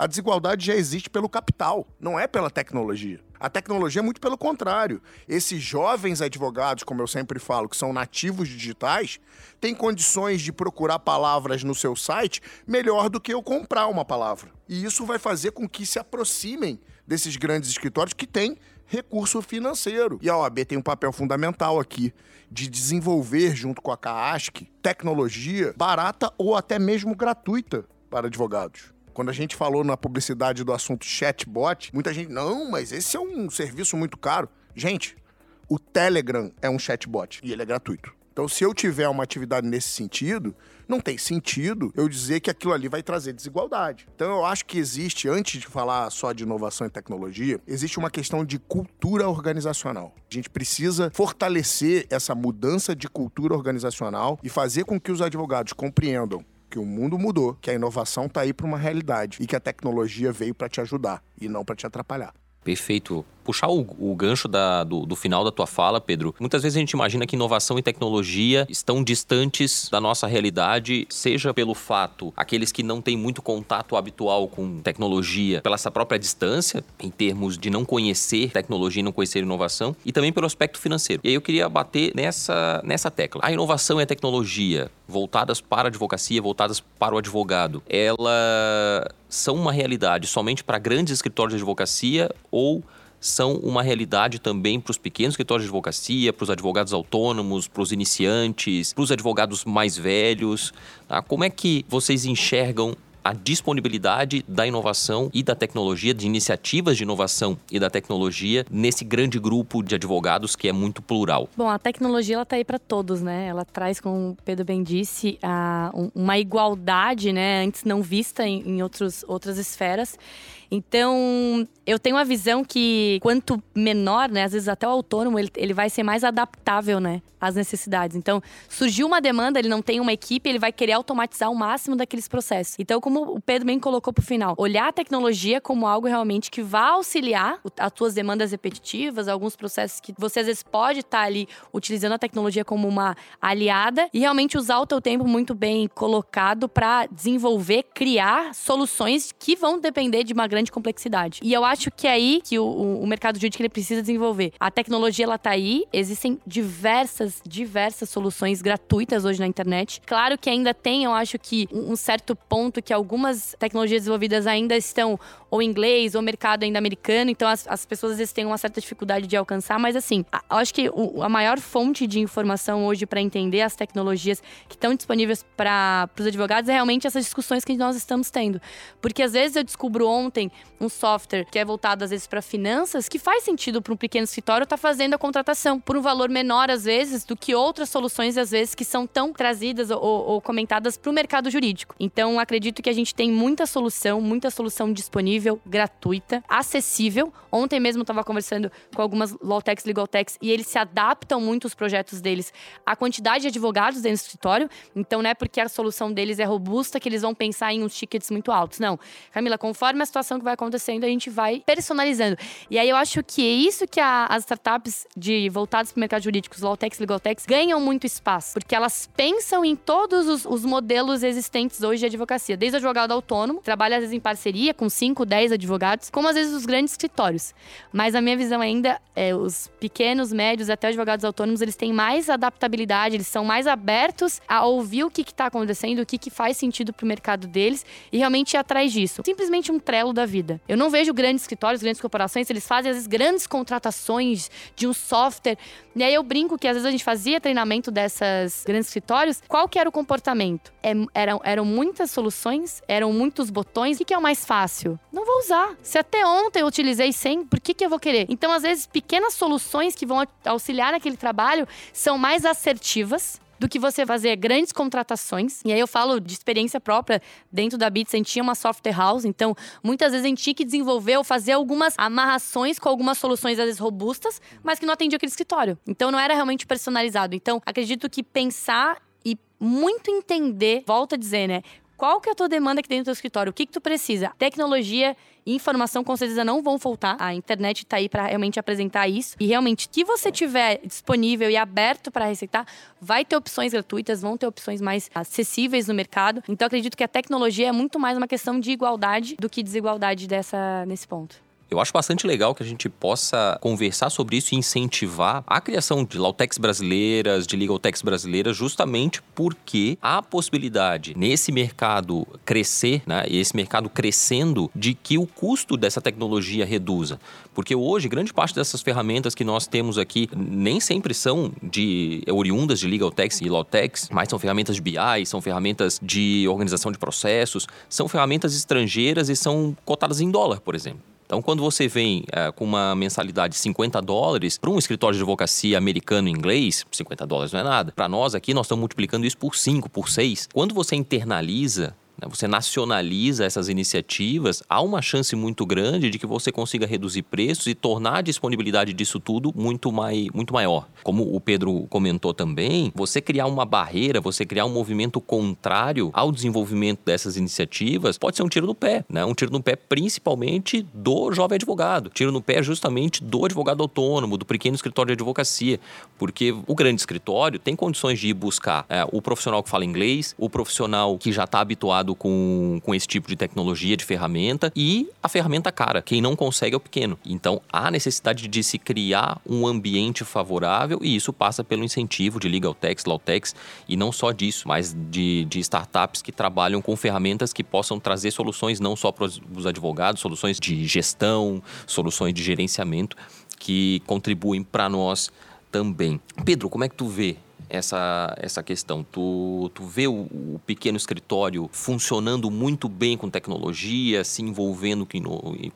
Speaker 4: A desigualdade já existe pelo capital, não é pela tecnologia. A tecnologia é muito pelo contrário. Esses jovens advogados, como eu sempre falo, que são nativos digitais, têm condições de procurar palavras no seu site melhor do que eu comprar uma palavra. E isso vai fazer com que se aproximem desses grandes escritórios que têm recurso financeiro. E a OAB tem um papel fundamental aqui de desenvolver, junto com a CAASC, tecnologia barata ou até mesmo gratuita para advogados. Quando a gente falou na publicidade do assunto chatbot, muita gente, não, mas esse é um serviço muito caro. Gente, o Telegram é um chatbot e ele é gratuito. Então, se eu tiver uma atividade nesse sentido, não tem sentido eu dizer que aquilo ali vai trazer desigualdade. Então, eu acho que existe, antes de falar só de inovação e tecnologia, existe uma questão de cultura organizacional. A gente precisa fortalecer essa mudança de cultura organizacional e fazer com que os advogados compreendam que o mundo mudou, que a inovação está aí para uma realidade e que a tecnologia veio para te ajudar e não para te atrapalhar.
Speaker 2: Perfeito puxar o, o gancho da, do, do, final da tua fala, Pedro, muitas vezes a gente imagina que inovação e tecnologia estão distantes da nossa realidade, seja pelo fato, aqueles que não têm muito contato habitual com tecnologia, pela essa própria distância, em termos de não conhecer tecnologia e não conhecer inovação, e também pelo aspecto financeiro. E aí eu queria bater nessa, nessa tecla. A inovação e a tecnologia, voltadas para a advocacia, voltadas para o advogado, ela são uma realidade somente para grandes escritórios de advocacia ou são uma realidade também para os pequenos escritórios de advocacia, para os advogados autônomos, para os iniciantes, para os advogados mais velhos. Tá? Como é que vocês enxergam a disponibilidade da inovação e da tecnologia, de iniciativas de inovação e da tecnologia nesse grande grupo de advogados que é muito plural?
Speaker 3: Bom, a tecnologia ela está aí para todos, né? Ela traz, como o Pedro bem disse, a, uma igualdade, né, antes não vista em, em outros, outras esferas. Então, eu tenho a visão que quanto menor, né, às vezes até o autônomo, ele, ele vai ser mais adaptável, né, às necessidades. Então, surgiu uma demanda, ele não tem uma equipe, ele vai querer automatizar o máximo daqueles processos. Então, como o Pedro bem colocou pro final, olhar a tecnologia como algo realmente que vai auxiliar as tuas demandas repetitivas, alguns processos que você às vezes pode estar tá ali utilizando a tecnologia como uma aliada e realmente usar o teu tempo muito bem colocado para desenvolver, criar soluções que vão depender de uma grande grande complexidade. E eu acho que é aí que o, o mercado jurídico ele precisa desenvolver. A tecnologia ela tá aí, existem diversas, diversas soluções gratuitas hoje na internet. Claro que ainda tem, eu acho que um certo ponto que algumas tecnologias desenvolvidas ainda estão ou em inglês ou mercado ainda americano, então as, as pessoas às vezes têm uma certa dificuldade de alcançar, mas assim, a, eu acho que o, a maior fonte de informação hoje para entender as tecnologias que estão disponíveis para os advogados é realmente essas discussões que nós estamos tendo. Porque às vezes eu descubro ontem um software que é voltado às vezes para finanças, que faz sentido para um pequeno escritório estar tá fazendo a contratação por um valor menor às vezes do que outras soluções às vezes que são tão trazidas ou, ou comentadas para o mercado jurídico. Então acredito que a gente tem muita solução, muita solução disponível, gratuita, acessível. Ontem mesmo estava conversando com algumas Lawtechs, Legaltechs e eles se adaptam muito os projetos deles à quantidade de advogados dentro do escritório. Então não é porque a solução deles é robusta que eles vão pensar em uns tickets muito altos. Não. Camila, conforme a situação que vai acontecendo, a gente vai personalizando. E aí eu acho que é isso que a, as startups de voltadas para o mercado jurídico, os Lawtechs, Legaltechs, ganham muito espaço. Porque elas pensam em todos os, os modelos existentes hoje de advocacia. Desde o advogado autônomo, trabalha às vezes em parceria com 5, 10 advogados, como às vezes os grandes escritórios. Mas a minha visão ainda é os pequenos, médios, até advogados autônomos, eles têm mais adaptabilidade, eles são mais abertos a ouvir o que está acontecendo, o que, que faz sentido para o mercado deles e realmente ir atrás disso. Simplesmente um trelo da vida. Eu não vejo grandes escritórios, grandes corporações, eles fazem vezes grandes contratações de um software. E aí eu brinco que às vezes a gente fazia treinamento dessas grandes escritórios. Qual que era o comportamento? É, eram, eram muitas soluções, eram muitos botões. O que, que é o mais fácil? Não vou usar. Se até ontem eu utilizei 100, por que, que eu vou querer? Então, às vezes, pequenas soluções que vão auxiliar naquele trabalho são mais assertivas do que você fazer grandes contratações. E aí eu falo de experiência própria dentro da Bits, a gente tinha uma software house, então muitas vezes a gente tinha que desenvolver ou fazer algumas amarrações com algumas soluções às vezes robustas, mas que não atendiam aquele escritório. Então não era realmente personalizado. Então acredito que pensar e muito entender, volta a dizer, né? Qual que é a tua demanda aqui dentro do teu escritório? O que que tu precisa? Tecnologia e informação com certeza não vão faltar. A internet está aí para realmente apresentar isso. E realmente, que você tiver disponível e aberto para receitar, vai ter opções gratuitas, vão ter opções mais acessíveis no mercado. Então, acredito que a tecnologia é muito mais uma questão de igualdade do que desigualdade dessa, nesse ponto.
Speaker 2: Eu acho bastante legal que a gente possa conversar sobre isso e incentivar a criação de Lautex brasileiras, de Legaltex brasileiras, justamente porque há possibilidade nesse mercado crescer, né, e esse mercado crescendo, de que o custo dessa tecnologia reduza. Porque hoje, grande parte dessas ferramentas que nós temos aqui nem sempre são de oriundas de Legaltex e Lautex, mas são ferramentas de BI, são ferramentas de organização de processos, são ferramentas estrangeiras e são cotadas em dólar, por exemplo. Então, quando você vem é, com uma mensalidade de 50 dólares, para um escritório de advocacia americano e inglês, 50 dólares não é nada. Para nós aqui, nós estamos multiplicando isso por 5, por 6. Quando você internaliza você nacionaliza essas iniciativas, há uma chance muito grande de que você consiga reduzir preços e tornar a disponibilidade disso tudo muito, mai, muito maior. Como o Pedro comentou também, você criar uma barreira, você criar um movimento contrário ao desenvolvimento dessas iniciativas pode ser um tiro no pé, né? Um tiro no pé principalmente do jovem advogado. Tiro no pé justamente do advogado autônomo, do pequeno escritório de advocacia, porque o grande escritório tem condições de ir buscar é, o profissional que fala inglês, o profissional que já está habituado com, com esse tipo de tecnologia, de ferramenta, e a ferramenta cara. Quem não consegue é o pequeno. Então, há necessidade de se criar um ambiente favorável e isso passa pelo incentivo de Legal Techs, Law Techs, e não só disso, mas de, de startups que trabalham com ferramentas que possam trazer soluções não só para os advogados, soluções de gestão, soluções de gerenciamento que contribuem para nós também. Pedro, como é que tu vê essa, essa questão? Tu, tu vê o, o pequeno escritório funcionando muito bem com tecnologia, se envolvendo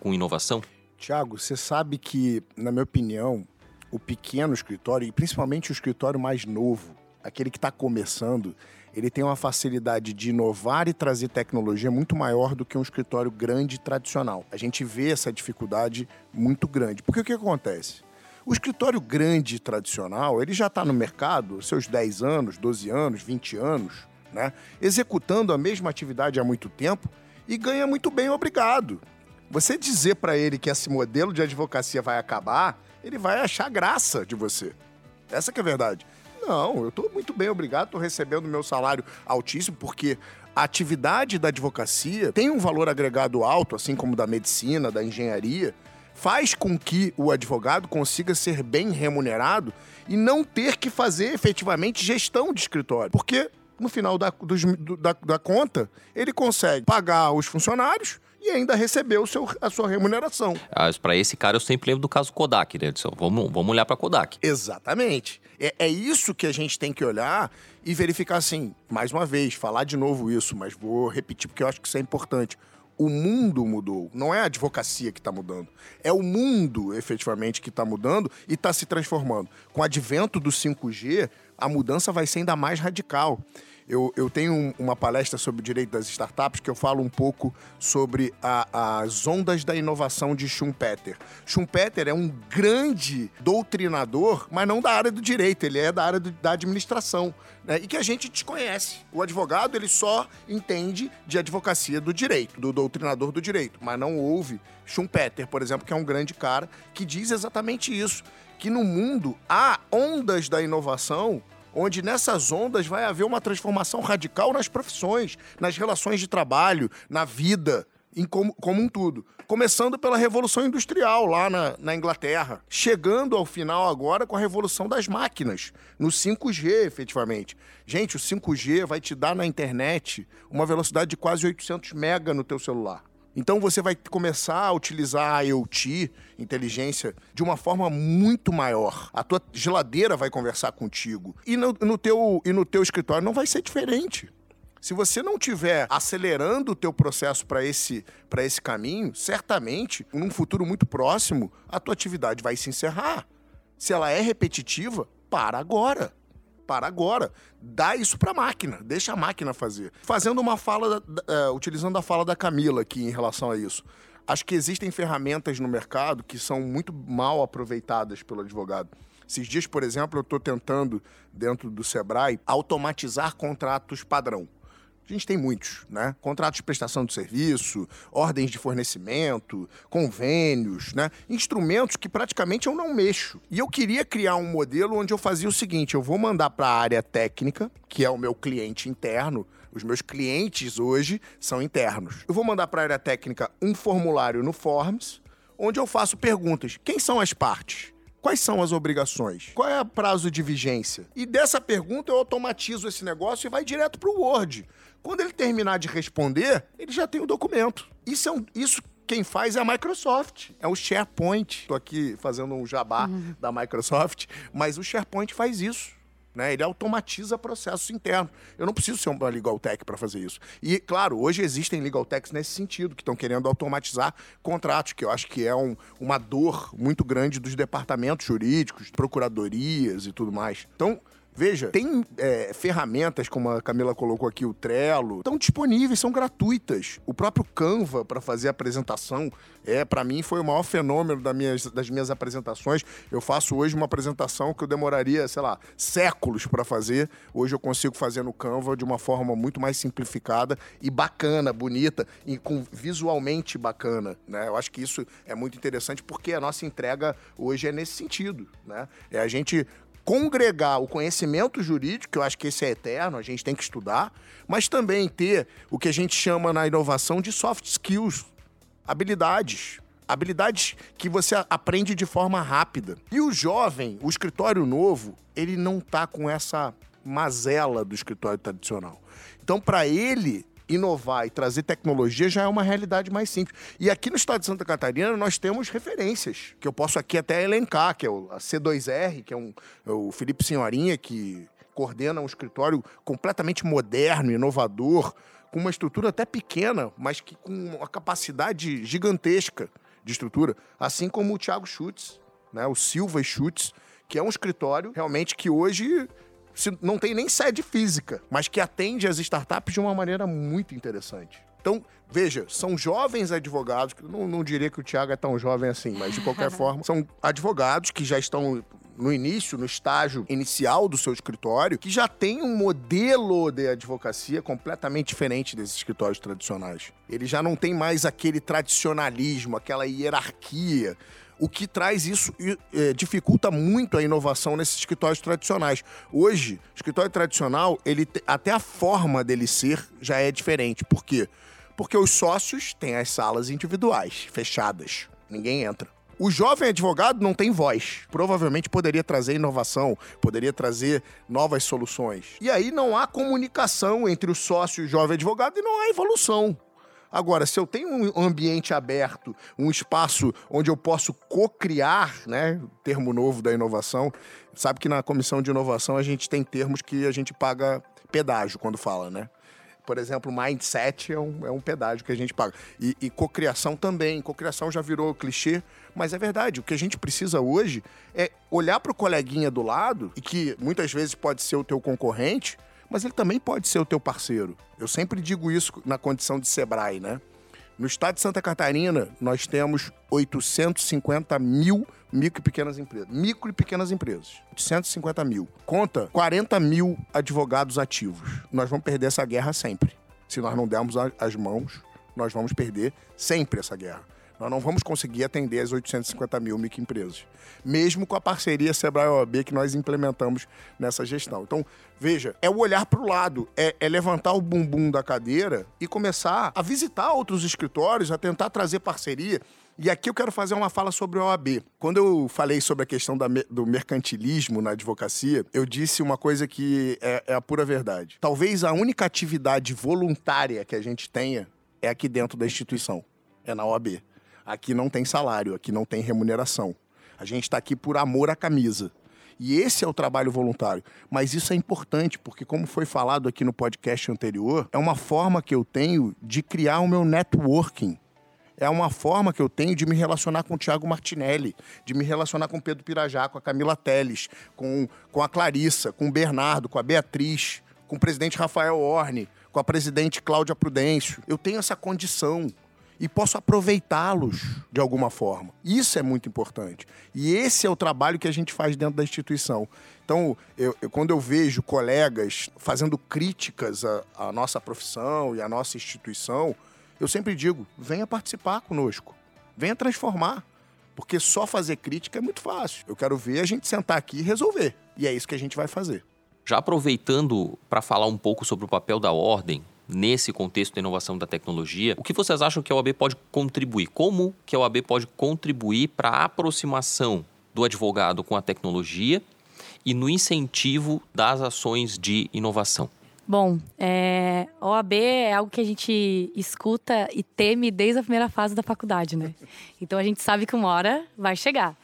Speaker 2: com inovação?
Speaker 4: Tiago, você sabe que, na minha opinião, o pequeno escritório, e principalmente o escritório mais novo, aquele que está começando, ele tem uma facilidade de inovar e trazer tecnologia muito maior do que um escritório grande e tradicional. A gente vê essa dificuldade muito grande. Porque o que acontece? O escritório grande tradicional, ele já está no mercado, seus 10 anos, 12 anos, 20 anos, né? executando a mesma atividade há muito tempo e ganha muito bem, obrigado. Você dizer para ele que esse modelo de advocacia vai acabar, ele vai achar graça de você. Essa que é a verdade. Não, eu estou muito bem, obrigado, estou recebendo meu salário altíssimo, porque a atividade da advocacia tem um valor agregado alto, assim como da medicina, da engenharia, faz com que o advogado consiga ser bem remunerado e não ter que fazer efetivamente gestão de escritório. Porque no final da, dos, da, da conta, ele consegue pagar os funcionários e ainda receber o seu, a sua remuneração.
Speaker 2: Ah, para esse cara, eu sempre lembro do caso Kodak, né? Vamos, vamos olhar para Kodak.
Speaker 4: Exatamente. É, é isso que a gente tem que olhar e verificar assim, mais uma vez, falar de novo isso, mas vou repetir porque eu acho que isso é importante o mundo mudou. Não é a advocacia que está mudando. É o mundo, efetivamente, que está mudando e está se transformando. Com o advento do 5G, a mudança vai ser ainda mais radical. Eu, eu tenho uma palestra sobre o direito das startups que eu falo um pouco sobre a, as ondas da inovação de Schumpeter. Schumpeter é um grande doutrinador, mas não da área do direito, ele é da área do, da administração. Né? E que a gente desconhece. O advogado ele só entende de advocacia do direito, do doutrinador do direito, mas não ouve Schumpeter, por exemplo, que é um grande cara que diz exatamente isso. Que no mundo há ondas da inovação onde nessas ondas vai haver uma transformação radical nas profissões, nas relações de trabalho, na vida, em como, como um tudo. Começando pela Revolução Industrial lá na, na Inglaterra, chegando ao final agora com a Revolução das Máquinas, no 5G, efetivamente. Gente, o 5G vai te dar na internet uma velocidade de quase 800 mega no teu celular. Então você vai começar a utilizar a IoT, inteligência, de uma forma muito maior. A tua geladeira vai conversar contigo. E no, no teu, e no teu escritório não vai ser diferente. Se você não estiver acelerando o teu processo para esse, esse caminho, certamente, num futuro muito próximo, a tua atividade vai se encerrar. Se ela é repetitiva, para agora. Para agora. Dá isso para a máquina, deixa a máquina fazer. Fazendo uma fala, uh, utilizando a fala da Camila aqui em relação a isso. Acho que existem ferramentas no mercado que são muito mal aproveitadas pelo advogado. Esses dias, por exemplo, eu estou tentando, dentro do Sebrae, automatizar contratos padrão. A gente tem muitos, né? Contratos de prestação de serviço, ordens de fornecimento, convênios, né? Instrumentos que praticamente eu não mexo. E eu queria criar um modelo onde eu fazia o seguinte: eu vou mandar para a área técnica, que é o meu cliente interno. Os meus clientes hoje são internos. Eu vou mandar para a área técnica um formulário no Forms, onde eu faço perguntas. Quem são as partes? Quais são as obrigações? Qual é o prazo de vigência? E dessa pergunta eu automatizo esse negócio e vai direto para o Word. Quando ele terminar de responder, ele já tem o documento. Isso, é um, isso quem faz é a Microsoft, é o SharePoint. Estou aqui fazendo um jabá uhum. da Microsoft, mas o SharePoint faz isso. Né? Ele automatiza processos internos. Eu não preciso ser uma legal tech para fazer isso. E, claro, hoje existem legal techs nesse sentido, que estão querendo automatizar contratos, que eu acho que é um, uma dor muito grande dos departamentos jurídicos, procuradorias e tudo mais. Então, Veja, tem é, ferramentas, como a Camila colocou aqui, o Trello, estão disponíveis, são gratuitas. O próprio Canva para fazer apresentação, é para mim foi o maior fenômeno das minhas, das minhas apresentações. Eu faço hoje uma apresentação que eu demoraria, sei lá, séculos para fazer. Hoje eu consigo fazer no Canva de uma forma muito mais simplificada e bacana, bonita e com visualmente bacana, né? Eu acho que isso é muito interessante porque a nossa entrega hoje é nesse sentido, né? É a gente congregar o conhecimento jurídico, que eu acho que esse é eterno, a gente tem que estudar, mas também ter o que a gente chama na inovação de soft skills, habilidades. Habilidades que você aprende de forma rápida. E o jovem, o escritório novo, ele não tá com essa mazela do escritório tradicional. Então, para ele, inovar e trazer tecnologia já é uma realidade mais simples. E aqui no estado de Santa Catarina nós temos referências, que eu posso aqui até elencar, que é a C2R, que é, um, é o Felipe Senhorinha, que coordena um escritório completamente moderno, inovador, com uma estrutura até pequena, mas que com uma capacidade gigantesca de estrutura, assim como o Thiago Schutz, né, o Silva Schutz, que é um escritório realmente que hoje não tem nem sede física, mas que atende as startups de uma maneira muito interessante. Então, veja, são jovens advogados, não, não diria que o Tiago é tão jovem assim, mas de qualquer forma, são advogados que já estão no início, no estágio inicial do seu escritório, que já tem um modelo de advocacia completamente diferente desses escritórios tradicionais. Ele já não tem mais aquele tradicionalismo, aquela hierarquia o que traz isso é, dificulta muito a inovação nesses escritórios tradicionais. Hoje, escritório tradicional, ele até a forma dele ser já é diferente. Por quê? Porque os sócios têm as salas individuais, fechadas. Ninguém entra. O jovem advogado não tem voz. Provavelmente poderia trazer inovação, poderia trazer novas soluções. E aí não há comunicação entre o sócio e o jovem advogado e não há evolução. Agora, se eu tenho um ambiente aberto, um espaço onde eu posso co-criar, né, termo novo da inovação, sabe que na comissão de inovação a gente tem termos que a gente paga pedágio quando fala, né? Por exemplo, mindset é um, é um pedágio que a gente paga. E, e cocriação também. Cocriação já virou clichê, mas é verdade. O que a gente precisa hoje é olhar para o coleguinha do lado, e que muitas vezes pode ser o teu concorrente, mas ele também pode ser o teu parceiro. Eu sempre digo isso na condição de Sebrae, né? No estado de Santa Catarina, nós temos 850 mil micro e pequenas empresas. Micro e pequenas empresas. 850 mil. Conta 40 mil advogados ativos. Nós vamos perder essa guerra sempre. Se nós não dermos as mãos, nós vamos perder sempre essa guerra. Nós não vamos conseguir atender as 850 mil microempresas, mesmo com a parceria Sebrae-OAB que nós implementamos nessa gestão. Então, veja, é o olhar para o lado, é, é, levantar o bumbum da cadeira e começar a visitar outros escritórios, a tentar trazer parceria. E aqui eu quero fazer uma fala sobre a OAB. Quando eu falei sobre a questão da, do mercantilismo na advocacia, eu disse uma coisa que é, é a pura verdade. Talvez a única atividade voluntária que a gente tenha é aqui dentro da instituição, é na OAB. Aqui não tem salário, aqui não tem remuneração. A gente está aqui por amor à camisa. E esse é o trabalho voluntário. Mas isso é importante, porque, como foi falado aqui no podcast anterior, é uma forma que eu tenho de criar o meu networking. É uma forma que eu tenho de me relacionar com o Tiago Martinelli, de me relacionar com Pedro Pirajá, com a Camila Teles, com, com a Clarissa, com o Bernardo, com a Beatriz, com o presidente Rafael Orne, com a presidente Cláudia Prudêncio. Eu tenho essa condição e posso aproveitá-los de alguma forma. Isso é muito importante. E esse é o trabalho que a gente faz dentro da instituição. Então, eu, eu, quando eu vejo colegas fazendo críticas à, à nossa profissão e à nossa instituição, eu sempre digo: venha participar conosco, venha transformar. Porque só fazer crítica é muito fácil. Eu quero ver a gente sentar aqui e resolver. E é isso que a gente vai fazer.
Speaker 2: Já aproveitando para falar um pouco sobre o papel da ordem, nesse contexto da inovação da tecnologia, o que vocês acham que a OAB pode contribuir? Como que a OAB pode contribuir para a aproximação do advogado com a tecnologia e no incentivo das ações de inovação?
Speaker 3: Bom, é, OAB é algo que a gente escuta e teme desde a primeira fase da faculdade, né? Então a gente sabe que uma hora vai chegar.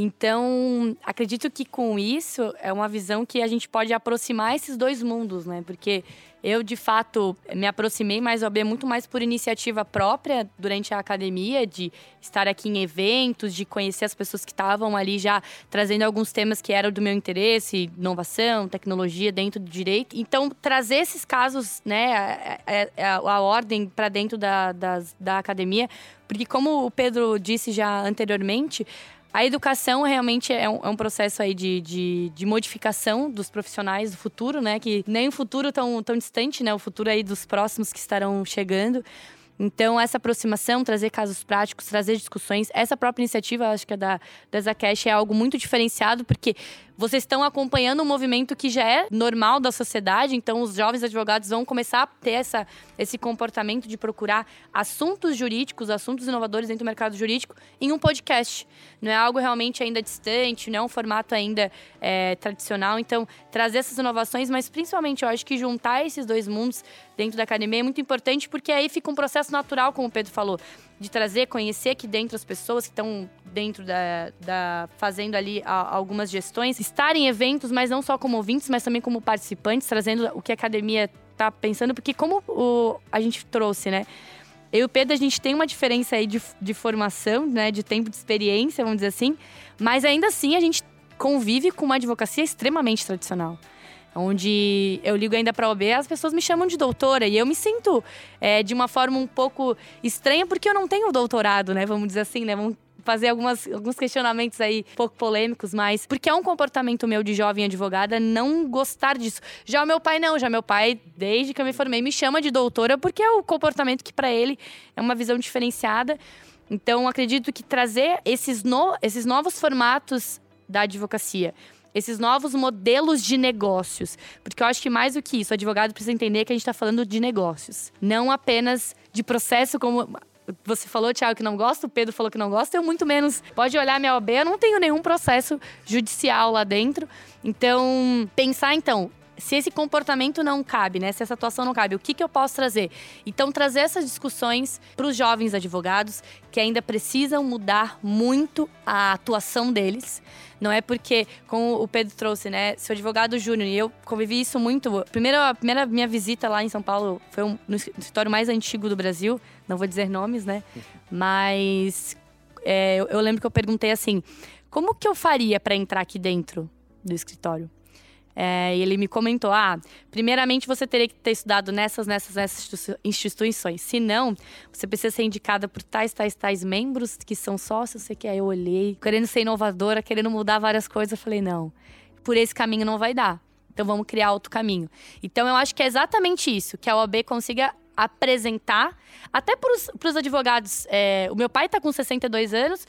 Speaker 3: Então, acredito que com isso é uma visão que a gente pode aproximar esses dois mundos, né? Porque eu, de fato, me aproximei mais do OAB muito mais por iniciativa própria durante a academia, de estar aqui em eventos, de conhecer as pessoas que estavam ali já trazendo alguns temas que eram do meu interesse, inovação, tecnologia dentro do direito. Então, trazer esses casos, né, a, a, a ordem para dentro da, da, da academia, porque como o Pedro disse já anteriormente, a educação realmente é um, é um processo aí de, de, de, modificação dos profissionais do futuro, né? Que nem o futuro tão, tão distante, né? O futuro aí dos próximos que estarão chegando. Então, essa aproximação, trazer casos práticos, trazer discussões, essa própria iniciativa, acho que é da, da Zacash, é algo muito diferenciado, porque vocês estão acompanhando um movimento que já é normal da sociedade, então os jovens advogados vão começar a ter essa, esse comportamento de procurar assuntos jurídicos, assuntos inovadores dentro do mercado jurídico em um podcast. Não é algo realmente ainda distante, não é um formato ainda é, tradicional. Então, trazer essas inovações, mas principalmente eu acho que juntar esses dois mundos dentro da academia é muito importante, porque aí fica um processo natural, como o Pedro falou de trazer, conhecer aqui dentro as pessoas que estão dentro da, da fazendo ali a, algumas gestões, estar em eventos, mas não só como ouvintes, mas também como participantes, trazendo o que a academia está pensando, porque como o, a gente trouxe, né? Eu e o Pedro, a gente tem uma diferença aí de, de formação, né? De tempo de experiência, vamos dizer assim. Mas ainda assim, a gente convive com uma advocacia extremamente tradicional onde eu ligo ainda para a OB, as pessoas me chamam de doutora e eu me sinto é, de uma forma um pouco estranha porque eu não tenho doutorado, né? Vamos dizer assim, né? Vamos fazer algumas, alguns questionamentos aí um pouco polêmicos, mas porque é um comportamento meu de jovem advogada não gostar disso. Já o meu pai não, já meu pai, desde que eu me formei, me chama de doutora porque é o comportamento que para ele é uma visão diferenciada. Então, acredito que trazer esses, no, esses novos formatos da advocacia esses novos modelos de negócios. Porque eu acho que mais do que isso, o advogado precisa entender que a gente está falando de negócios, não apenas de processo como você falou, Thiago, que não gosta, o Pedro falou que não gosta, eu muito menos. Pode olhar minha OB, eu não tenho nenhum processo judicial lá dentro. Então, pensar então, se esse comportamento não cabe, né? Se essa atuação não cabe, o que, que eu posso trazer? Então, trazer essas discussões para os jovens advogados que ainda precisam mudar muito a atuação deles. Não é porque, como o Pedro trouxe, né? Seu advogado júnior, e eu convivi isso muito. Primeira, a primeira minha visita lá em São Paulo foi um, no escritório mais antigo do Brasil. Não vou dizer nomes, né? Mas é, eu, eu lembro que eu perguntei assim: como que eu faria para entrar aqui dentro do escritório? É, e ele me comentou: ah, primeiramente você teria que ter estudado nessas, nessas, nessas instituições. Se não, você precisa ser indicada por tais, tais, tais membros que são sócios. Você quer? Eu olhei, querendo ser inovadora, querendo mudar várias coisas. Eu falei: não, por esse caminho não vai dar. Então vamos criar outro caminho. Então eu acho que é exatamente isso, que a OAB consiga apresentar, até para os advogados. É, o meu pai está com 62 anos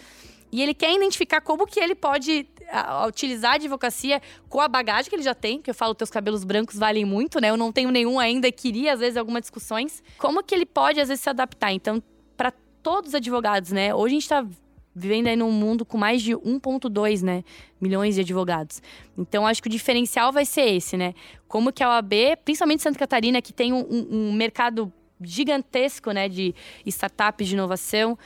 Speaker 3: e ele quer identificar como que ele pode a, a utilizar a advocacia com a bagagem que ele já tem, que eu falo, teus cabelos brancos valem muito, né? Eu não tenho nenhum ainda, queria às vezes algumas discussões. Como que ele pode às vezes se adaptar? Então, para todos os advogados, né? Hoje a gente está vivendo aí num mundo com mais de 1,2 né, milhões de advogados. Então, acho que o diferencial vai ser esse, né? Como que a OAB, principalmente Santa Catarina, que tem um, um mercado gigantesco, né, de startups de inovação,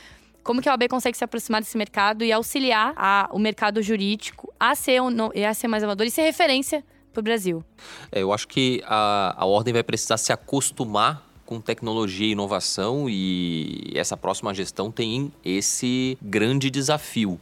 Speaker 3: como que a OAB consegue se aproximar desse mercado e auxiliar a, o mercado jurídico a ser, a ser mais amador e ser referência para o Brasil?
Speaker 2: É, eu acho que a, a ordem vai precisar se acostumar com tecnologia e inovação e essa próxima gestão tem esse grande desafio.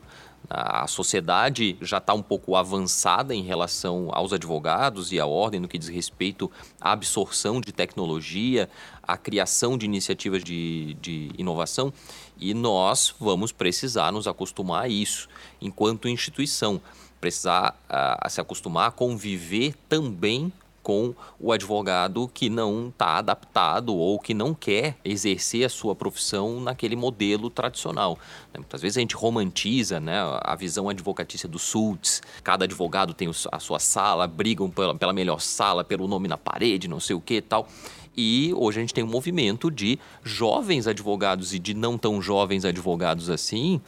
Speaker 2: A sociedade já está um pouco avançada em relação aos advogados e à ordem no que diz respeito à absorção de tecnologia, à criação de iniciativas de, de inovação, e nós vamos precisar nos acostumar a isso enquanto instituição. Precisar uh, se acostumar a conviver também com o advogado que não está adaptado ou que não quer exercer a sua profissão naquele modelo tradicional. Né? Muitas vezes a gente romantiza né, a visão advocatícia do SULTS, cada advogado tem a sua sala, brigam pela, pela melhor sala, pelo nome na parede, não sei o que e tal. E hoje a gente tem um movimento de jovens advogados e de não tão jovens advogados assim,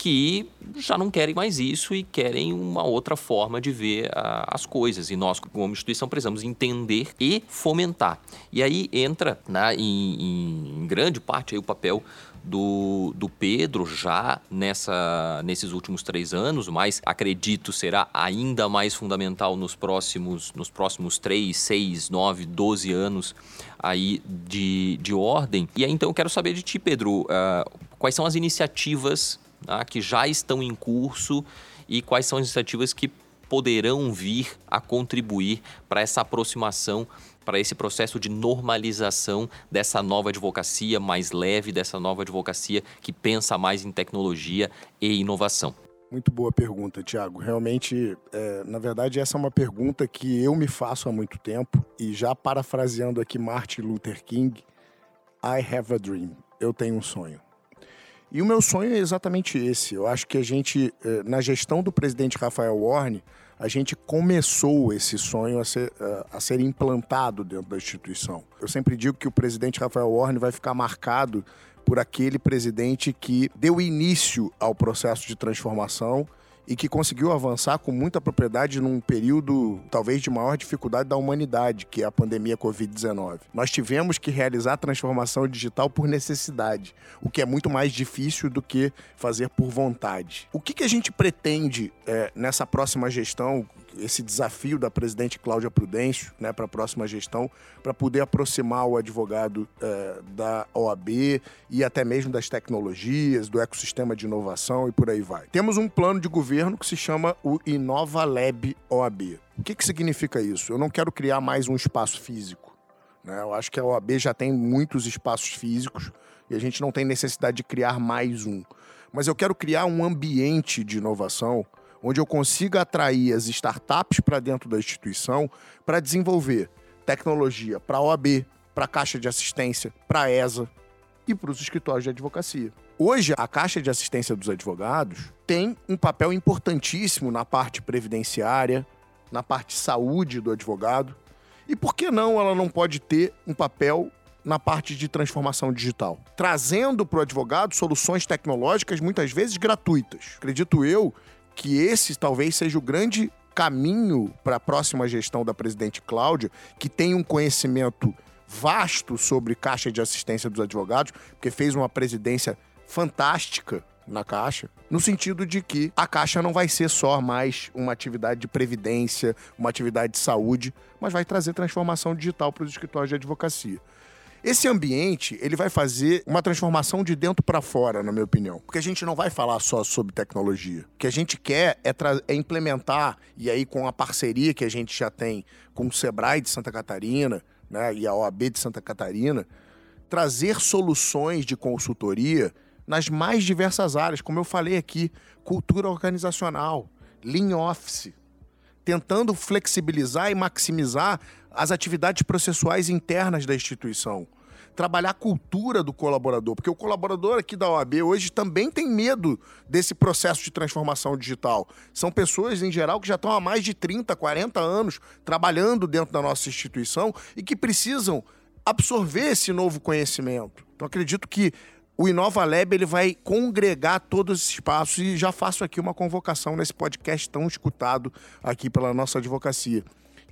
Speaker 2: que já não querem mais isso e querem uma outra forma de ver uh, as coisas. E nós, como instituição, precisamos entender e fomentar. E aí entra né, em, em grande parte aí, o papel do, do Pedro já nessa, nesses últimos três anos, mas acredito será ainda mais fundamental nos próximos, nos próximos três, seis, nove, doze anos aí de, de ordem. E aí então eu quero saber de ti, Pedro, uh, quais são as iniciativas tá, que já estão em curso e quais são as iniciativas que poderão vir a contribuir para essa aproximação, para esse processo de normalização dessa nova advocacia mais leve, dessa nova advocacia que pensa mais em tecnologia e inovação.
Speaker 4: Muito boa pergunta, Tiago. Realmente, é, na verdade, essa é uma pergunta que eu me faço há muito tempo e já parafraseando aqui Martin Luther King, I have a dream. Eu tenho um sonho. E o meu sonho é exatamente esse. Eu acho que a gente, eh, na gestão do presidente Rafael Warne, a gente começou esse sonho a ser, a ser implantado dentro da instituição. Eu sempre digo que o presidente Rafael Warne vai ficar marcado por aquele presidente que deu início ao processo de transformação e que conseguiu avançar com muita propriedade num período talvez de maior dificuldade da humanidade, que é a pandemia Covid-19. Nós tivemos que realizar a transformação digital por necessidade, o que é muito mais difícil do que fazer por vontade. O que, que a gente pretende é, nessa próxima gestão, esse desafio da presidente Cláudia Prudêncio né, para a próxima gestão, para poder aproximar o advogado é, da OAB e até mesmo das tecnologias, do ecossistema de inovação e por aí vai. Temos um plano de governo que se chama o Inova Lab OAB. O que, que significa isso? Eu não quero criar mais um espaço físico. Né? Eu acho que a OAB já tem muitos espaços físicos e a gente não tem necessidade de criar mais um. Mas eu quero criar um ambiente de inovação onde eu consiga atrair as startups para dentro da instituição para desenvolver tecnologia para a OAB, para a Caixa de Assistência, para a ESA e para os escritórios de advocacia. Hoje, a Caixa de Assistência dos Advogados tem um papel importantíssimo na parte previdenciária, na parte saúde do advogado. E por que não ela não pode ter um papel na parte de transformação digital, trazendo para o advogado soluções tecnológicas muitas vezes gratuitas. Acredito eu que esse talvez seja o grande caminho para a próxima gestão da presidente Cláudia, que tem um conhecimento vasto sobre Caixa de Assistência dos Advogados, porque fez uma presidência fantástica na Caixa, no sentido de que a Caixa não vai ser só mais uma atividade de previdência, uma atividade de saúde, mas vai trazer transformação digital para os escritórios de advocacia. Esse ambiente, ele vai fazer uma transformação de dentro para fora, na minha opinião. Porque a gente não vai falar só sobre tecnologia. O que a gente quer é, é implementar, e aí com a parceria que a gente já tem com o Sebrae de Santa Catarina, né, e a OAB de Santa Catarina, trazer soluções de consultoria nas mais diversas áreas, como eu falei aqui, cultura organizacional, lean office, tentando flexibilizar e maximizar as atividades processuais internas da instituição. Trabalhar a cultura do colaborador, porque o colaborador aqui da OAB hoje também tem medo desse processo de transformação digital. São pessoas, em geral, que já estão há mais de 30, 40 anos trabalhando dentro da nossa instituição e que precisam absorver esse novo conhecimento. Então, acredito que o Inova Lab ele vai congregar todos esses espaços e já faço aqui uma convocação nesse podcast tão escutado aqui pela nossa advocacia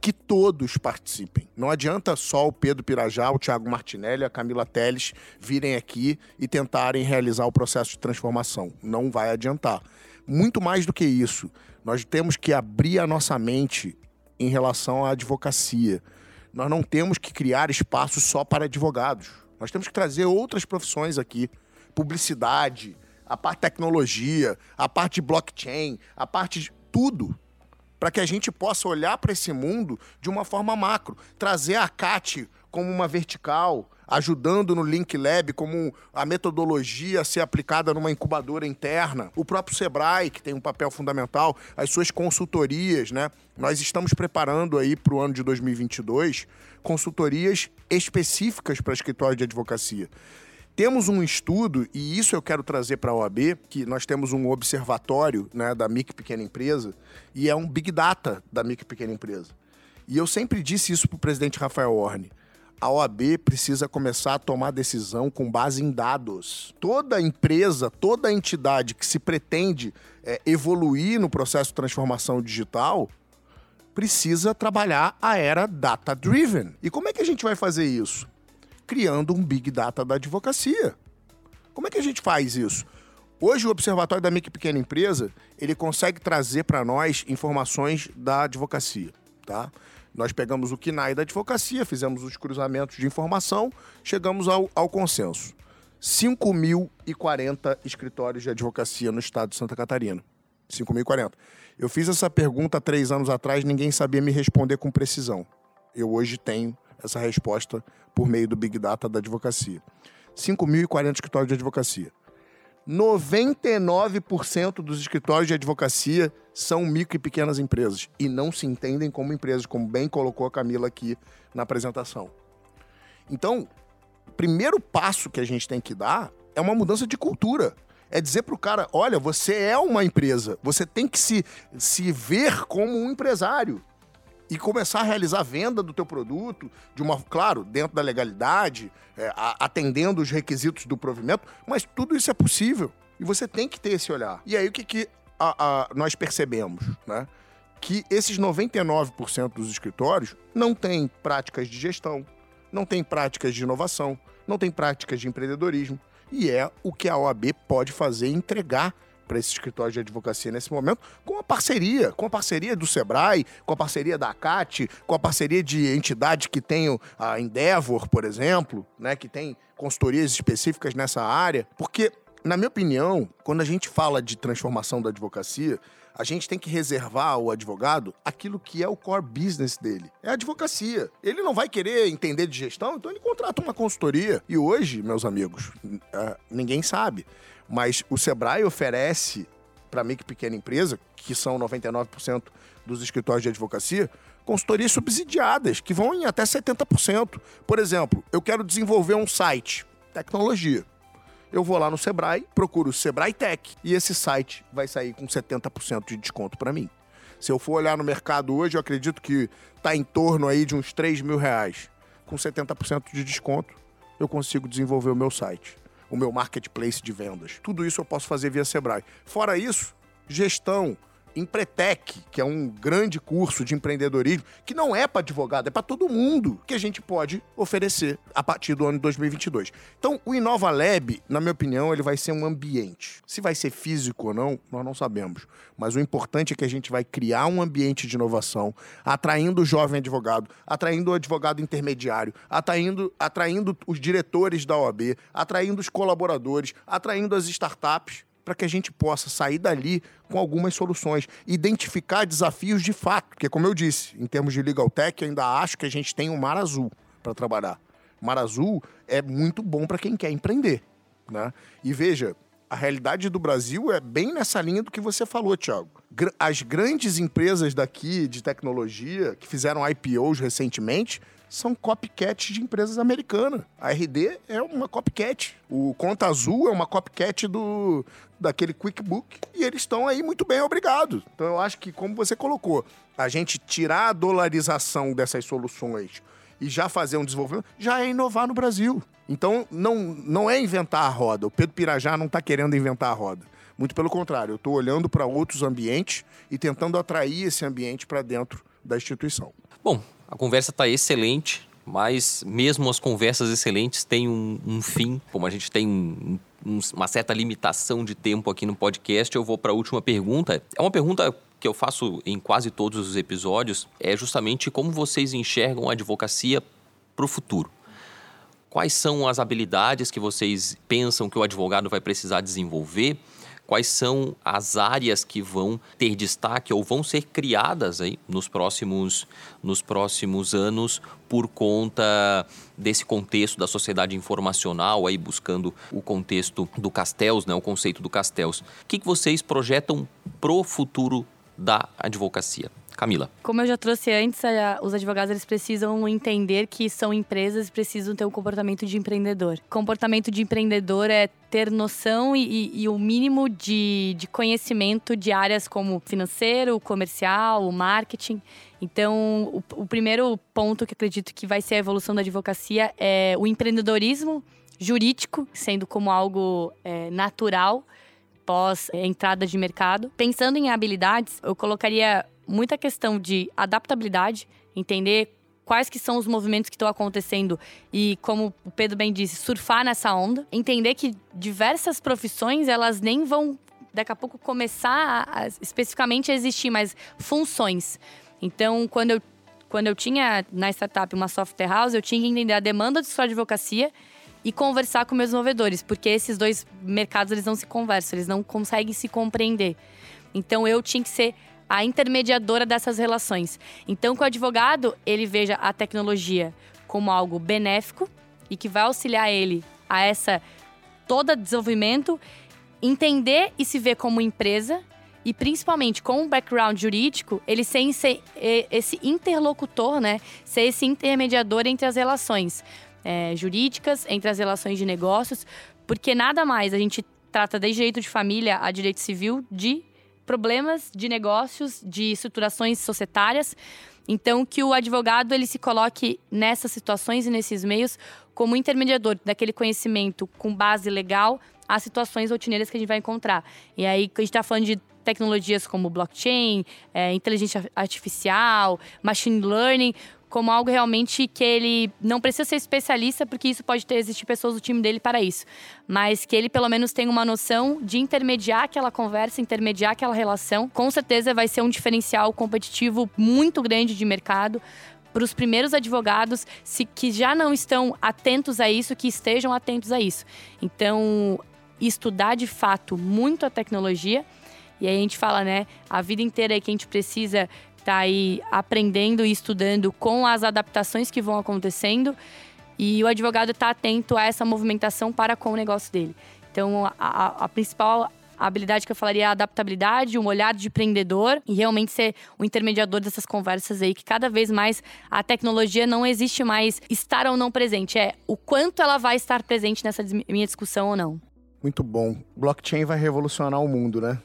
Speaker 4: que todos participem. Não adianta só o Pedro Pirajá, o Thiago Martinelli, a Camila Teles virem aqui e tentarem realizar o processo de transformação. Não vai adiantar. Muito mais do que isso, nós temos que abrir a nossa mente em relação à advocacia. Nós não temos que criar espaços só para advogados. Nós temos que trazer outras profissões aqui. Publicidade, a parte tecnologia, a parte blockchain, a parte de tudo. Para que a gente possa olhar para esse mundo de uma forma macro. Trazer a CAT como uma vertical, ajudando no Link Lab como a metodologia a ser aplicada numa incubadora interna. O próprio Sebrae, que tem um papel fundamental, as suas consultorias, né? Nós estamos preparando aí para o ano de 2022 consultorias específicas para escritório de advocacia. Temos um estudo, e isso eu quero trazer para a OAB, que nós temos um observatório né, da micro pequena empresa, e é um big data da micro pequena empresa. E eu sempre disse isso para o presidente Rafael Orne a OAB precisa começar a tomar decisão com base em dados. Toda empresa, toda entidade que se pretende é, evoluir no processo de transformação digital precisa trabalhar a era data-driven. E como é que a gente vai fazer isso? Criando um Big Data da advocacia. Como é que a gente faz isso? Hoje o Observatório da Micro Pequena Empresa, ele consegue trazer para nós informações da advocacia, tá? Nós pegamos o KNAI da advocacia, fizemos os cruzamentos de informação, chegamos ao, ao consenso. 5.040 escritórios de advocacia no estado de Santa Catarina. 5.040. Eu fiz essa pergunta três anos atrás, ninguém sabia me responder com precisão. Eu hoje tenho essa resposta por meio do Big Data da advocacia. 5.040 escritórios de advocacia. 99% dos escritórios de advocacia são micro e pequenas empresas e não se entendem como empresas, como bem colocou a Camila aqui na apresentação. Então, o primeiro passo que a gente tem que dar é uma mudança de cultura. É dizer para o cara: olha, você é uma empresa, você tem que se, se ver como um empresário e começar a realizar a venda do teu produto de uma, claro, dentro da legalidade, é, atendendo os requisitos do provimento, mas tudo isso é possível. E você tem que ter esse olhar. E aí o que, que a, a, nós percebemos, né? Que esses 99% dos escritórios não têm práticas de gestão, não têm práticas de inovação, não têm práticas de empreendedorismo. E é o que a OAB pode fazer entregar para esse escritório de advocacia nesse momento, com a parceria, com a parceria do Sebrae, com a parceria da ACAT, com a parceria de entidades que tem a Endeavor, por exemplo, né, que tem consultorias específicas nessa área, porque na minha opinião, quando a gente fala de transformação da advocacia, a gente tem que reservar ao advogado aquilo que é o core business dele. É a advocacia. Ele não vai querer entender de gestão, então ele contrata uma consultoria. E hoje, meus amigos, é, ninguém sabe. Mas o Sebrae oferece para micro e pequena empresa, que são 99% dos escritórios de advocacia, consultorias subsidiadas, que vão em até 70%. Por exemplo, eu quero desenvolver um site, tecnologia. Eu vou lá no Sebrae, procuro o Sebrae Tech e esse site vai sair com 70% de desconto para mim. Se eu for olhar no mercado hoje, eu acredito que está em torno aí de uns 3 mil reais. Com 70% de desconto, eu consigo desenvolver o meu site o meu marketplace de vendas. Tudo isso eu posso fazer via Sebrae. Fora isso, gestão, Empretec, que é um grande curso de empreendedorismo, que não é para advogado, é para todo mundo, que a gente pode oferecer a partir do ano de 2022. Então, o Inova Lab, na minha opinião, ele vai ser um ambiente. Se vai ser físico ou não, nós não sabemos. Mas o importante é que a gente vai criar um ambiente de inovação, atraindo o jovem advogado, atraindo o advogado intermediário, atraindo, atraindo os diretores da OAB, atraindo os colaboradores, atraindo as startups para que a gente possa sair dali com algumas soluções, identificar desafios de fato, porque como eu disse, em termos de legal tech, eu ainda acho que a gente tem um mar azul para trabalhar. Mar azul é muito bom para quem quer empreender, né? E veja, a realidade do Brasil é bem nessa linha do que você falou, Thiago. As grandes empresas daqui de tecnologia que fizeram IPOs recentemente são copycats de empresas americanas. A RD é uma copycat. O Conta Azul é uma copycat do daquele QuickBook. E eles estão aí muito bem, obrigado. Então eu acho que, como você colocou, a gente tirar a dolarização dessas soluções e já fazer um desenvolvimento, já é inovar no Brasil. Então não, não é inventar a roda. O Pedro Pirajá não está querendo inventar a roda. Muito pelo contrário, eu estou olhando para outros ambientes e tentando atrair esse ambiente para dentro da instituição.
Speaker 2: Bom, a conversa está excelente, mas mesmo as conversas excelentes têm um, um fim. Como a gente tem um, uma certa limitação de tempo aqui no podcast, eu vou para a última pergunta. É uma pergunta que eu faço em quase todos os episódios é justamente como vocês enxergam a advocacia para o futuro. Quais são as habilidades que vocês pensam que o advogado vai precisar desenvolver? Quais são as áreas que vão ter destaque ou vão ser criadas aí nos próximos, nos próximos anos por conta desse contexto da sociedade informacional, aí buscando o contexto do Castells, né, o conceito do Castells. O que, que vocês projetam pro futuro da advocacia? Camila.
Speaker 3: Como eu já trouxe antes, os advogados eles precisam entender que são empresas e precisam ter um comportamento de empreendedor. Comportamento de empreendedor é ter noção e, e, e o mínimo de, de conhecimento de áreas como financeiro, comercial, marketing. Então, o, o primeiro ponto que acredito que vai ser a evolução da advocacia é o empreendedorismo jurídico, sendo como algo é, natural pós entrada de mercado. Pensando em habilidades, eu colocaria muita questão de adaptabilidade, entender quais que são os movimentos que estão acontecendo e como o Pedro bem disse, surfar nessa onda, entender que diversas profissões elas nem vão daqui a pouco começar a, a, especificamente a existir, mas funções. Então, quando eu quando eu tinha na startup uma software house, eu tinha que entender a demanda de sua advocacia e conversar com meus desenvolvedores, porque esses dois mercados eles não se conversam, eles não conseguem se compreender. Então eu tinha que ser a intermediadora dessas relações. Então, que o advogado ele veja a tecnologia como algo benéfico e que vai auxiliar ele a essa todo desenvolvimento, entender e se ver como empresa e principalmente com um background jurídico, ele ser esse interlocutor, né? Ser esse intermediador entre as relações é, jurídicas, entre as relações de negócios, porque nada mais a gente trata desde direito de família a direito civil de problemas de negócios, de estruturações societárias. Então, que o advogado ele se coloque nessas situações e nesses meios como intermediador daquele conhecimento com base legal às situações rotineiras que a gente vai encontrar. E aí, a gente está falando de tecnologias como blockchain, é, inteligência artificial, machine learning, como algo realmente que ele não precisa ser especialista, porque isso pode ter existir pessoas do time dele para isso, mas que ele pelo menos tenha uma noção de intermediar aquela conversa, intermediar aquela relação. Com certeza vai ser um diferencial competitivo muito grande de mercado para os primeiros advogados se, que já não estão atentos a isso, que estejam atentos a isso. Então, estudar de fato muito a tecnologia. E aí a gente fala, né, a vida inteira que a gente precisa está aí aprendendo e estudando com as adaptações que vão acontecendo e o advogado está atento a essa movimentação para com o negócio dele. Então, a, a, principal habilidade que eu falaria é a adaptabilidade, um olhar de empreendedor e realmente ser o intermediador dessas conversas aí, que cada vez mais a tecnologia não existe mais estar ou não presente, é o quanto ela vai estar presente nessa minha discussão ou não.
Speaker 4: Muito bom. Blockchain vai revolucionar o mundo, né?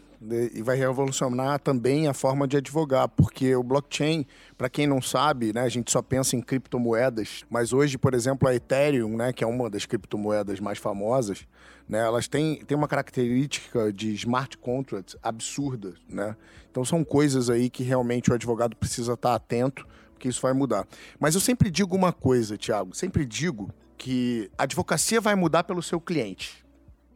Speaker 4: E vai revolucionar também a forma de advogar, porque o blockchain, para quem não sabe, né, a gente só pensa em criptomoedas, mas hoje, por exemplo, a Ethereum, né, que é uma das criptomoedas mais famosas, né, elas têm, têm uma característica de smart contracts absurda, né? Então são coisas aí que realmente o advogado precisa estar atento, porque isso vai mudar. Mas eu sempre digo uma coisa, Tiago, sempre digo que a advocacia vai mudar pelo seu cliente.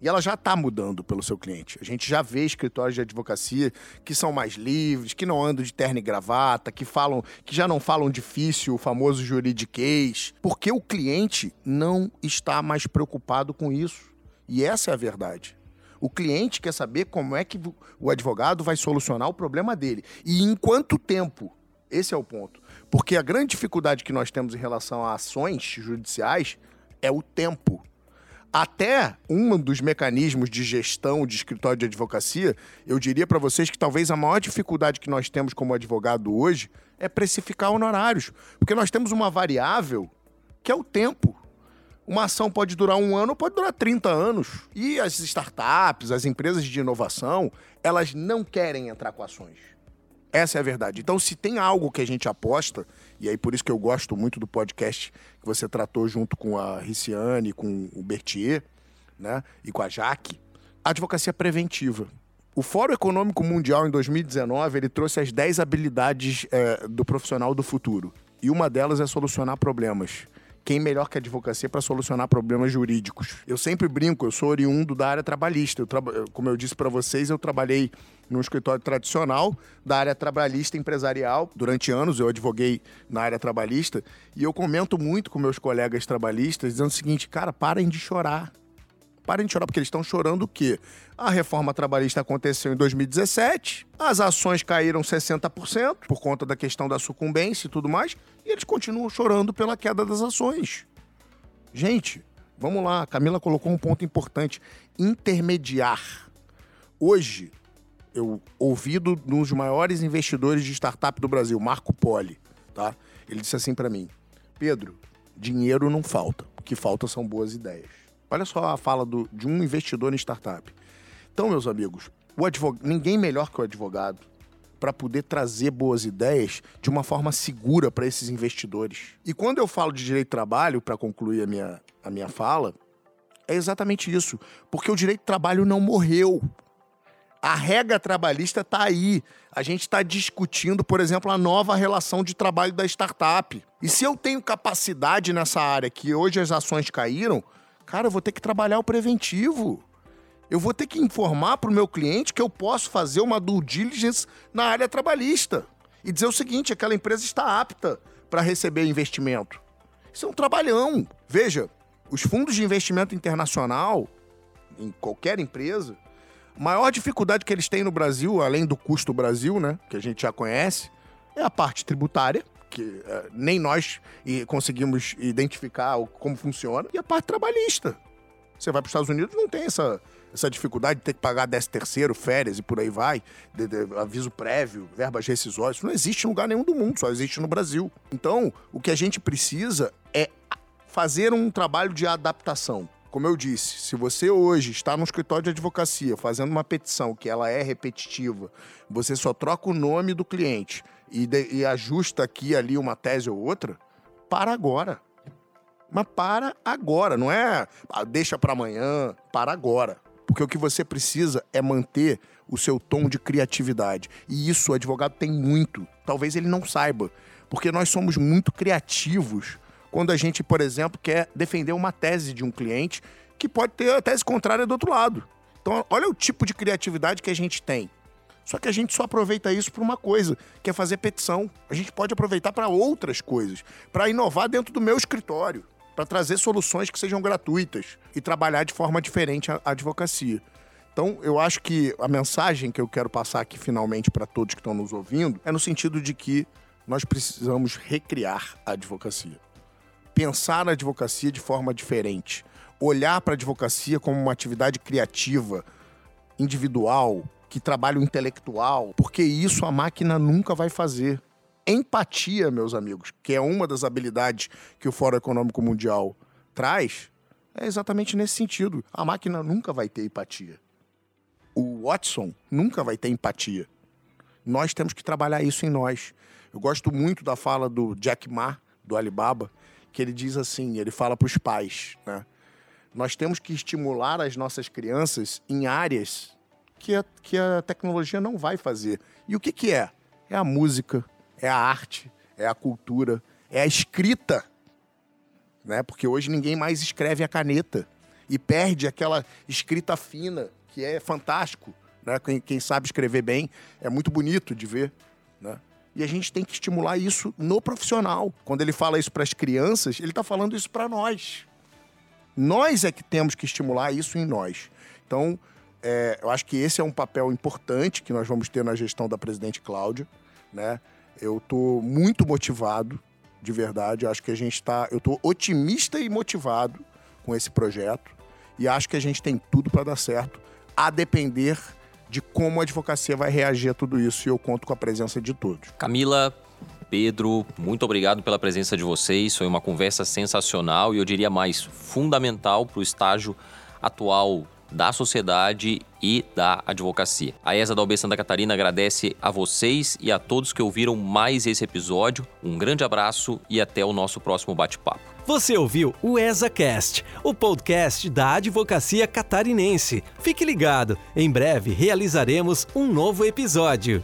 Speaker 4: E ela já está mudando pelo seu cliente. A gente já vê escritórios de advocacia que são mais livres, que não andam de terno e gravata, que falam, que já não falam difícil, o famoso juridiquês, porque o cliente não está mais preocupado com isso. E essa é a verdade. O cliente quer saber como é que o advogado vai solucionar o problema dele e em quanto tempo. Esse é o ponto. Porque a grande dificuldade que nós temos em relação a ações judiciais é o tempo. Até um dos mecanismos de gestão de escritório de advocacia, eu diria para vocês que talvez a maior dificuldade que nós temos como advogado hoje é precificar honorários. Porque nós temos uma variável que é o tempo. Uma ação pode durar um ano, pode durar 30 anos. E as startups, as empresas de inovação, elas não querem entrar com ações. Essa é a verdade. Então, se tem algo que a gente aposta, e aí por isso que eu gosto muito do podcast que você tratou junto com a Riciane, com o Berthier, né, e com a Jaque, advocacia preventiva. O Fórum Econômico Mundial em 2019 ele trouxe as 10 habilidades é, do profissional do futuro. E uma delas é solucionar problemas quem melhor que a advocacia para solucionar problemas jurídicos? Eu sempre brinco, eu sou oriundo da área trabalhista. Eu traba... Como eu disse para vocês, eu trabalhei num escritório tradicional da área trabalhista empresarial. Durante anos eu advoguei na área trabalhista e eu comento muito com meus colegas trabalhistas dizendo o seguinte, cara, parem de chorar. Parem de chorar, porque eles estão chorando o quê? A reforma trabalhista aconteceu em 2017, as ações caíram 60% por conta da questão da sucumbência e tudo mais, e eles continuam chorando pela queda das ações. Gente, vamos lá, a Camila colocou um ponto importante: intermediar. Hoje, eu ouvi um dos maiores investidores de startup do Brasil, Marco Poli, tá? Ele disse assim para mim: Pedro, dinheiro não falta, o que falta são boas ideias. Olha só a fala do, de um investidor em startup. Então, meus amigos, o advog... ninguém melhor que o advogado para poder trazer boas ideias de uma forma segura para esses investidores. E quando eu falo de direito de trabalho, para concluir a minha, a minha fala, é exatamente isso. Porque o direito de trabalho não morreu. A regra trabalhista está aí. A gente está discutindo, por exemplo, a nova relação de trabalho da startup. E se eu tenho capacidade nessa área que hoje as ações caíram, cara, eu vou ter que trabalhar o preventivo. Eu vou ter que informar para o meu cliente que eu posso fazer uma due diligence na área trabalhista e dizer o seguinte: aquela empresa está apta para receber investimento. Isso é um trabalhão. Veja, os fundos de investimento internacional, em qualquer empresa, a maior dificuldade que eles têm no Brasil, além do custo Brasil, né, que a gente já conhece, é a parte tributária, que uh, nem nós conseguimos identificar como funciona, e a parte trabalhista. Você vai para os Estados Unidos, não tem essa, essa dificuldade de ter que pagar 10 terceiro, férias e por aí vai, de, de, aviso prévio, verbas rescisórias. Isso não existe em lugar nenhum do mundo, só existe no Brasil. Então, o que a gente precisa é fazer um trabalho de adaptação. Como eu disse, se você hoje está no escritório de advocacia fazendo uma petição que ela é repetitiva, você só troca o nome do cliente e, de, e ajusta aqui ali uma tese ou outra, para agora. Mas para agora, não é ah, deixa para amanhã, para agora. Porque o que você precisa é manter o seu tom de criatividade. E isso o advogado tem muito. Talvez ele não saiba. Porque nós somos muito criativos quando a gente, por exemplo, quer defender uma tese de um cliente que pode ter a tese contrária do outro lado. Então, olha o tipo de criatividade que a gente tem. Só que a gente só aproveita isso para uma coisa, que é fazer petição. A gente pode aproveitar para outras coisas, para inovar dentro do meu escritório para trazer soluções que sejam gratuitas e trabalhar de forma diferente a, advocacia. Então, eu acho que a mensagem que eu quero passar aqui finalmente para todos que estão nos ouvindo é no sentido de que nós precisamos recriar a advocacia. Pensar na advocacia de forma diferente. Olhar para a advocacia como uma atividade criativa, individual, que trabalha o intelectual, porque isso a máquina nunca vai fazer empatia, meus amigos, que é uma das habilidades que o Fórum Econômico Mundial traz, é exatamente nesse sentido. A máquina nunca vai ter empatia. O Watson nunca vai ter empatia. Nós temos que trabalhar isso em nós. Eu gosto muito da fala do Jack Ma, do Alibaba, que ele diz assim, ele fala para os pais, né? Nós temos que estimular as nossas crianças em áreas que a, que a tecnologia não vai fazer. E o que, que é? É a música, é a arte, é a cultura, é a escrita. Né? Porque hoje ninguém mais escreve a caneta e perde aquela escrita fina, que é fantástico. Né? Quem, quem sabe escrever bem é muito bonito de ver. Né? E a gente tem que estimular isso no profissional. Quando ele fala isso para as crianças, ele está falando isso para nós. Nós é que temos que estimular isso em nós. Então, é, eu acho que esse é um papel importante que nós vamos ter na gestão da presidente Cláudia, né? Eu tô muito motivado, de verdade. acho que a gente está. Eu tô otimista e motivado com esse projeto. E acho que a gente tem tudo para dar certo, a depender de como a advocacia vai reagir a tudo isso. E eu conto com a presença de todos.
Speaker 2: Camila, Pedro, muito obrigado pela presença de vocês. Foi uma conversa sensacional e eu diria mais fundamental para o estágio atual da sociedade e da advocacia. A ESA da OB Santa Catarina agradece a vocês e a todos que ouviram mais esse episódio. Um grande abraço e até o nosso próximo bate-papo.
Speaker 1: Você ouviu o ESACast, o podcast da advocacia catarinense. Fique ligado, em breve realizaremos um novo episódio.